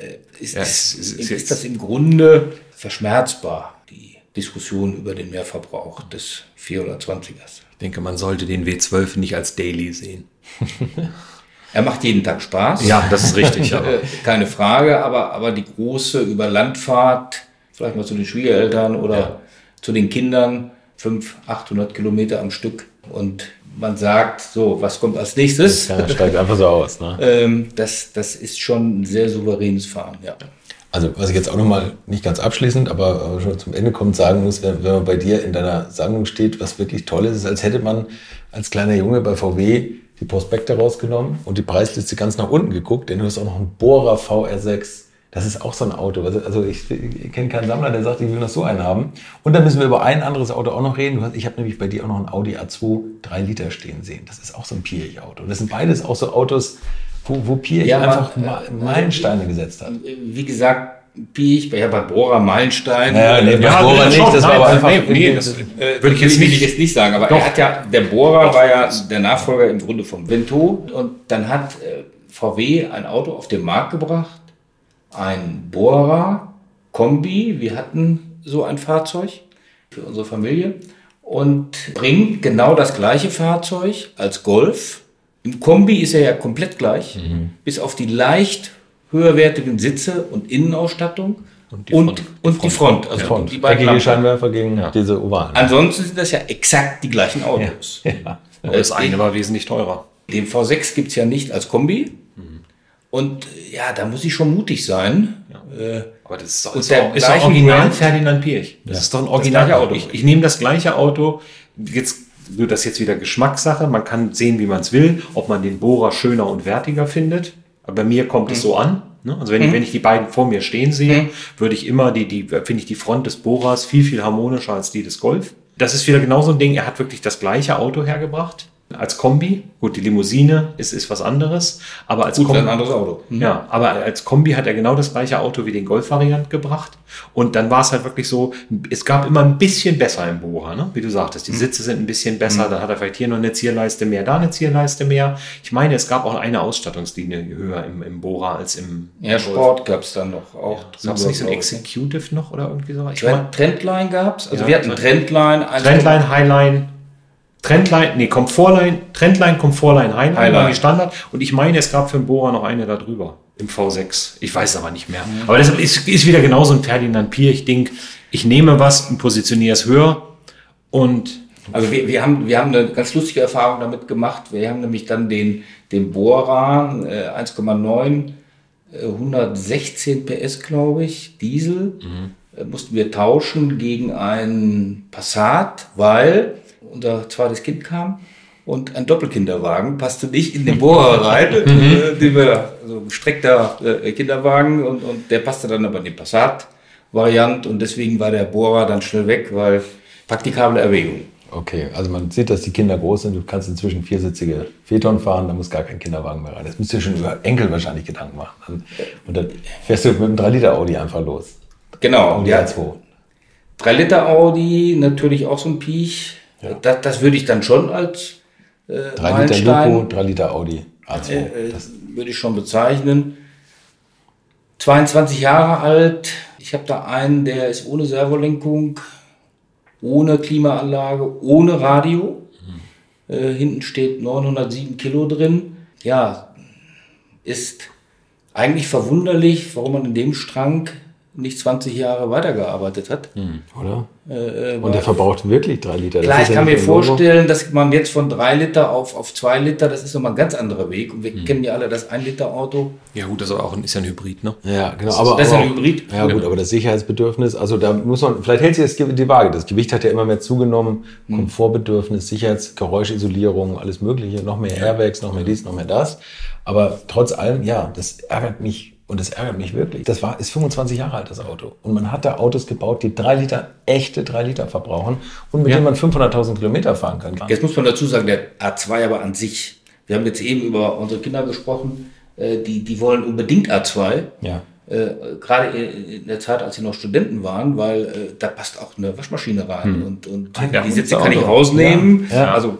A: äh, ist, ja, ist, ist, ist, das im Grunde verschmerzbar, die Diskussion über den Mehrverbrauch des 420ers.
B: Ich denke, man sollte den W12 nicht als Daily sehen.
A: er macht jeden Tag Spaß.
B: Ja, das ist richtig.
A: aber. Keine Frage, aber, aber die große Überlandfahrt, vielleicht mal zu den Schwiegereltern oder ja. zu den Kindern, 500, 800 Kilometer am Stück und man sagt, so, was kommt als nächstes?
E: Ja, steigt einfach so aus. Ne?
A: ähm, das, das ist schon ein sehr souveränes Fahren, ja.
E: Also, was ich jetzt auch nochmal nicht ganz abschließend, aber schon zum Ende kommt, sagen muss, wenn, wenn man bei dir in deiner Sammlung steht, was wirklich toll ist, ist, als hätte man als kleiner Junge bei VW die Prospekte rausgenommen und die Preisliste ganz nach unten geguckt, denn du hast auch noch einen Bohrer VR6 das ist auch so ein Auto. Also ich, ich kenne keinen Sammler, der sagt, ich will noch so einen haben. Und dann müssen wir über ein anderes Auto auch noch reden. Ich habe nämlich bei dir auch noch ein Audi A2 3 Liter stehen sehen. Das ist auch so ein Pirch-Auto. Das sind beides auch so Autos, wo, wo Pirch ja, einfach äh, Meilensteine gesetzt hat.
A: Wie gesagt, Piech, ja, bei Bohrer Meilenstein.
E: Naja, nee, ja, Bohrer nicht, das war aber einfach. Nee,
A: nee das äh, würde ich jetzt nicht, jetzt nicht sagen, aber doch. er hat ja, der Bohrer war ja der Nachfolger im Grunde vom Vento und dann hat äh, VW ein Auto auf den Markt gebracht, ein Bohrer Kombi. Wir hatten so ein Fahrzeug für unsere Familie und bringt genau das gleiche Fahrzeug als Golf. Im Kombi ist er ja komplett gleich, mhm. bis auf die leicht höherwertigen Sitze und Innenausstattung. Und die Front. Und, und die Front.
E: Also Front. die beiden Eckige Scheinwerfer gegen ja. diese ovalen.
A: Ansonsten sind das ja exakt die gleichen Autos. Ja.
B: Ja. Das eine war wesentlich teurer.
A: Den V6 gibt es ja nicht als Kombi. Und ja, da muss ich schon mutig sein. Ja.
B: Äh, aber das ist, ist, auch, ist original Brand. Ferdinand Pirch. Das ja. ist doch ein Originalauto. Ich, ich nehme das gleiche Auto. Jetzt wird das jetzt wieder Geschmackssache. Man kann sehen, wie man es will, ob man den Bohrer schöner und wertiger findet. Aber bei mir kommt mhm. es so an. Ne? Also wenn, mhm. ich, wenn ich die beiden vor mir stehen sehe, mhm. würde ich immer die, die, finde ich die Front des Bohrers viel, viel harmonischer als die des Golf. Das ist wieder genau so ein Ding. Er hat wirklich das gleiche Auto hergebracht als Kombi. Gut, die Limousine ist, ist was anderes, aber als
A: Gut, Kombi. ein anderes Auto.
B: Mhm. Ja, aber als Kombi hat er genau das gleiche Auto wie den Golf-Variant gebracht. Und dann war es halt wirklich so, es gab immer ein bisschen besser im Bohrer, ne? wie du sagtest. Die mhm. Sitze sind ein bisschen besser, mhm. dann hat er vielleicht hier noch eine Zierleiste mehr, da eine Zierleiste mehr. Ich meine, es gab auch eine Ausstattungslinie höher im, im Bohrer als im.
A: Ja, Sport gab es dann noch auch.
B: Ja, gab es nicht so ein Executive noch oder irgendwie so?
A: Ich Trend, Trendline gab es. Also ja, wir hatten Trendline.
B: Trendline, Highline. Trendline, nee, Komfortline, Trendline, Komfortline, Highline, Highline war die Standard. Und ich meine, es gab für den Bohrer noch eine da drüber im V6. Ich weiß es aber nicht mehr. Mhm. Aber das ist, ist wieder genauso ein Ferdinand Pier. Ich denke, ich nehme was und positioniere es höher und
A: also wir, wir, haben, wir haben eine ganz lustige Erfahrung damit gemacht. Wir haben nämlich dann den, den Bohrer äh, 1,9, äh, 116 PS, glaube ich, Diesel, mhm. äh, mussten wir tauschen gegen einen Passat, weil unser zweites Kind kam und ein Doppelkinderwagen passte nicht in den Bohrer rein, mhm. äh, den wir, also gestreckter äh, Kinderwagen und, und der passte dann aber in die Passat-Variante und deswegen war der Bohrer dann schnell weg, weil praktikable Erwägung.
E: Okay, also man sieht, dass die Kinder groß sind. Du kannst inzwischen viersitzige Phaeton fahren, da muss gar kein Kinderwagen mehr rein. Das müsst ihr schon über Enkel wahrscheinlich Gedanken machen. Und dann fährst du mit einem 3-Liter-Audi einfach los.
A: Genau. Audi ja. A2. 3-Liter-Audi, natürlich auch so ein Piech. Ja. Das, das würde ich dann schon als
E: äh, 3 Liter Loco, 3 Liter Audi
A: A2. Äh, äh, das würde ich schon bezeichnen. 22 Jahre alt. Ich habe da einen, der ist ohne Servolenkung, ohne Klimaanlage, ohne Radio. Mhm. Äh, hinten steht 907 Kilo drin. Ja, ist eigentlich verwunderlich, warum man in dem Strang nicht 20 Jahre weitergearbeitet hat.
E: Oder?
A: Äh,
E: Und der verbraucht wirklich drei Liter.
A: Klar,
E: ist
A: ich
E: ja
A: kann mir
E: ein
A: vorstellen, dass man jetzt von drei Liter auf, auf zwei Liter, das ist nochmal ein ganz anderer Weg. Und wir
E: Hm.
A: kennen ja alle das ein Liter Auto.
B: Ja gut, das ist, auch ein, ist ja ein Hybrid, ne?
E: Ja, genau. aber,
A: das ist
E: aber
A: ein
E: auch-
A: Hybrid.
E: Ja, gut, aber das Sicherheitsbedürfnis, also da muss man, vielleicht hält sich das die Waage. Das Gewicht hat ja immer mehr zugenommen.
A: Hm.
E: Komfortbedürfnis, Sicherheits-, Geräuschisolierung, alles Mögliche, noch mehr Airbags, noch mehr dies, noch mehr das. Aber trotz allem, ja, das ärgert mich und das ärgert mich wirklich. Das war, ist 25 Jahre alt, das Auto. Und man hat da Autos gebaut, die drei Liter, echte drei Liter verbrauchen und mit
B: Ja.
E: denen man 500.000 Kilometer fahren kann.
A: Jetzt muss man dazu sagen, der A2 aber an sich. Wir haben jetzt eben über unsere Kinder gesprochen, äh, die, die wollen unbedingt A2.
E: Ja.
A: Äh, gerade in der Zeit, als sie noch Studenten waren, weil äh, da passt auch eine Waschmaschine rein und, und
B: Ja,
A: die Sitze kann ich rausnehmen.
E: Ja.
A: Also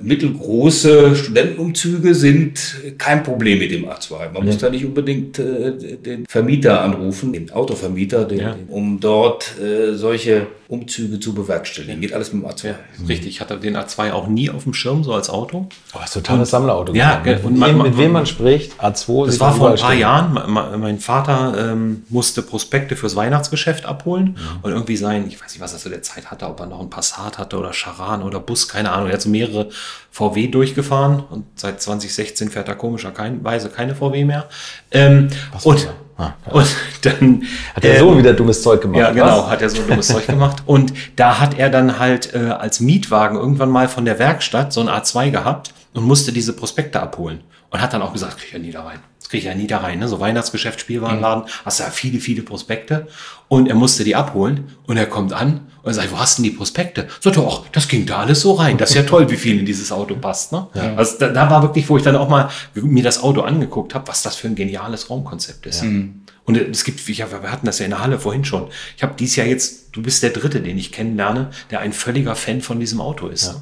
A: mittelgroße Studentenumzüge sind kein Problem mit dem A2. Man muss da nicht unbedingt äh, den Vermieter anrufen, den Autovermieter, den,
B: Ja.
A: den, um dort äh, solche Umzüge zu bewerkstelligen. Geht alles mit dem A2.
B: Ja, richtig. Ich hatte den A2 auch nie auf dem Schirm, so als Auto.
E: Aber es ist ein totales Sammlerauto.
B: Ja,
E: geworden.
B: ge- und
E: mit,
B: man-
E: wem-
B: man-
E: mit wem man spricht, A2.
B: Das war vor ein paar
E: stehen.
B: Jahren. Mein Vater ähm, musste Prospekte fürs Weihnachtsgeschäft abholen und irgendwie sein, ich weiß nicht, was er zu der Zeit hatte, ob er noch einen Passat hatte oder Charan oder Bus, keine Ahnung. Er hat so mehrere VW durchgefahren und seit 2016 fährt er komischerweise keine VW mehr. Ähm, und,
E: Ah,
B: und dann
E: Hat der
B: ähm,
E: so wieder dummes Zeug gemacht?
B: Ja, genau,
E: was?
B: hat er so dummes Zeug gemacht. Und da hat er dann halt äh, als Mietwagen irgendwann mal von der Werkstatt so ein A2 gehabt und musste diese Prospekte abholen. Und hat dann auch gesagt, krieg ich ja nie da rein. Das krieg ich ja nie da rein. Ne? So Weihnachtsgeschäft, Spielwarenladen, hast du ja viele, viele Prospekte. Und er musste die abholen und er kommt an und sagt, wo hast denn die Prospekte? Er, ach, das ging da alles so rein. Das ist ja toll, wie viel in dieses Auto passt. Ne? Also da, da war wirklich, wo ich dann auch mal mir das Auto angeguckt habe, was das für ein geniales Raumkonzept ist. Und es gibt, ich wir hatten das ja in der Halle vorhin schon. Ich habe dies Jahr jetzt, du bist der Dritte, den ich kennenlerne, der ein völliger Fan von diesem Auto ist.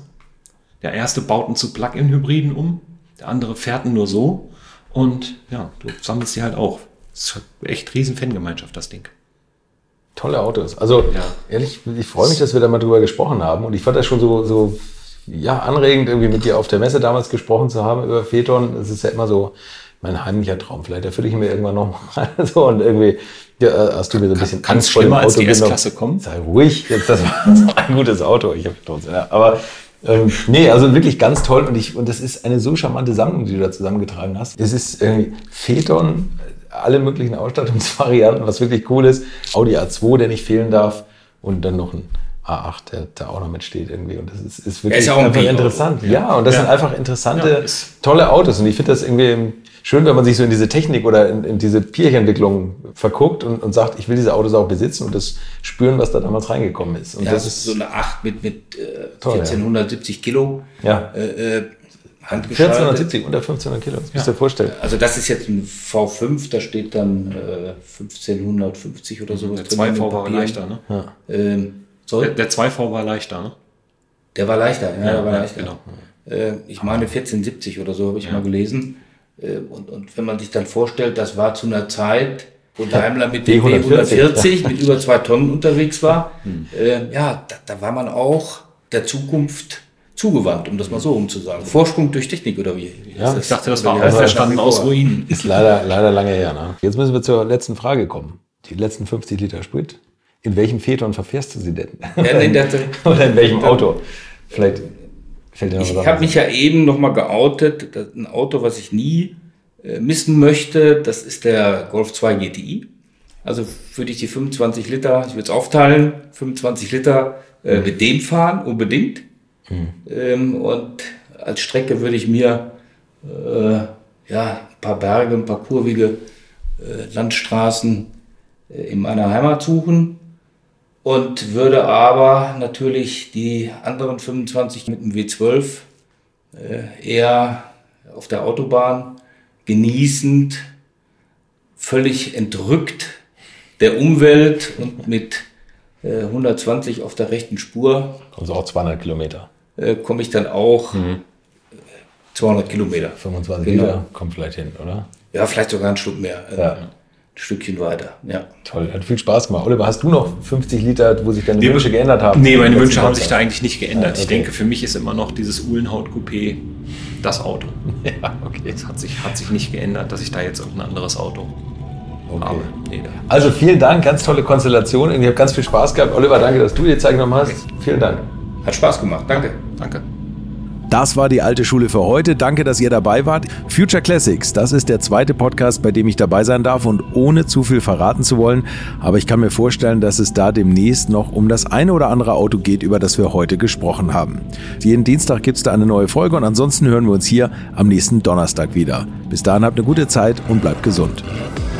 B: Der erste baut ihn zu Plug-in-Hybriden um, der andere fährt ihn nur so. Und ja, du sammelst die halt auch. Das ist echt riesen Fangemeinschaft, das Ding.
E: Tolle Autos. Also
B: Ja.
E: ehrlich, ich freue mich, dass wir da mal drüber gesprochen haben. Und ich fand das schon so, so ja, anregend, irgendwie mit dir auf der Messe damals gesprochen zu haben über Phaeton. Das ist ja immer so mein heimlicher Traum. Vielleicht erfülle ich mir irgendwann noch mal so und irgendwie ja, hast du mir so ein bisschen
B: Kann's
E: Angst vor dem
B: schlimmer als
E: Auto
B: die. S-Klasse kommen?
E: Sei ruhig, jetzt, das war so ein gutes Auto. Ich habe trotzdem, ja. Aber ähm, nee, also wirklich ganz toll und ich und das ist eine so charmante Sammlung, die du da zusammengetragen hast. Es ist irgendwie Phaeton, alle möglichen Ausstattungsvarianten, was wirklich cool ist. Audi A2, der nicht fehlen darf und dann noch ein A8, der da auch noch mitsteht irgendwie und das ist, ist wirklich
A: ist ja ein
E: einfach interessant. Ja, und das
B: Ja.
E: sind einfach interessante,
B: Ja,
E: tolle Autos und ich finde das irgendwie schön, wenn man sich so in diese Technik oder in, in diese Pirch-Entwicklung verguckt und, und sagt, ich will diese Autos auch besitzen und das spüren, was da damals reingekommen ist. Und
A: Ja,
E: das
A: das ist so eine 8 mit, mit äh,
E: Toll, ja.
A: 1470 Kilo.
E: Ja.
A: Äh, äh, handgeschaltet.
E: 1470, unter 1500 Kilo, das musst du dir vorstellen.
A: Also das ist jetzt ein V5, da steht dann äh, 1550 oder sowas
B: Der 2V
A: in den
B: war
A: Papieren.
B: leichter, ne?
A: Ähm,
B: Der,
A: soll,
B: der 2V war leichter, ne?
A: der war leichter, ja, der war
B: ja,
A: leichter.
B: genau.
A: Äh, ich meine 1470 oder so habe ich mal gelesen. Äh, und, und wenn man sich dann vorstellt, das war zu einer Zeit, wo Daimler mit dem
E: B140,
A: B140 mit über zwei Tonnen unterwegs war,
B: Hm.
A: äh, ja, da, da war man auch der Zukunft zugewandt, um das mal so umzusagen. Vorsprung durch Technik oder wie?
E: Ja,
A: ist
B: Ich dachte, das war
A: nach wie
B: aus? Ruinen.
E: Ist leider, leider lange her. Ne? Jetzt müssen wir zur letzten Frage kommen. Die letzten 50 Liter Sprit. In welchem Phaeton verfährst du sie denn?
A: Ja, nee, das-
E: Oder in welchem Auto? Vielleicht fällt dir noch
A: Ich
E: was
A: habe
E: anderes
A: mich ja eben nochmal geoutet. Ein Auto, was ich nie äh, missen möchte. Das ist der Golf 2 GTI. Also würde ich die 25 Liter, ich würde es aufteilen, 25 Liter äh, mit dem fahren, unbedingt. Ähm, und als Strecke würde ich mir äh, ja, ein paar Berge, ein paar kurvige äh, Landstraßen äh, in meiner Heimat suchen und würde aber natürlich die anderen 25 mit dem W12 äh, eher auf der Autobahn genießend, völlig entrückt der Umwelt und mit äh, 120 auf der rechten Spur
E: Also auch 200 Kilometer.
A: Äh, komme ich dann auch äh, 200 Kilometer.
E: 25
A: Genau.
E: Liter kommt vielleicht hin, oder?
A: Ja, vielleicht sogar ein Stück mehr. äh,
E: Ja.
A: Ein Stückchen weiter. Ja.
E: Toll, hat viel Spaß gemacht. Oliver, hast du noch 50 Liter, wo sich deine
B: Nee,
E: Wünsche geändert haben?
B: Nee, meine Wünsche haben sich da eigentlich nicht geändert.
E: Ah,
B: Ich
E: okay.
B: denke, für mich ist immer noch dieses Uhlenhaut-Coupé das Auto.
E: Ja, okay.
B: Es hat sich, hat sich nicht geändert, dass ich da jetzt irgendein anderes Auto Okay.
G: Nee,
B: Also vielen Dank, ganz tolle Konstellation. Und ich habe ganz viel Spaß gehabt. Oliver, danke, dass du dir Zeit genommen hast. Vielen Dank.
A: Hat Spaß gemacht. Danke.
G: danke.
E: Das war die alte Schule für heute. Danke, dass ihr dabei wart. Future Classics, das ist der zweite Podcast, bei dem ich dabei sein darf und ohne zu viel verraten zu wollen. Aber ich kann mir vorstellen, dass es da demnächst noch um das eine oder andere Auto geht, über das wir heute gesprochen haben. Jeden Dienstag gibt's da eine neue Folge und ansonsten hören wir uns hier am nächsten Donnerstag wieder. Bis dahin habt eine gute Zeit und bleibt gesund.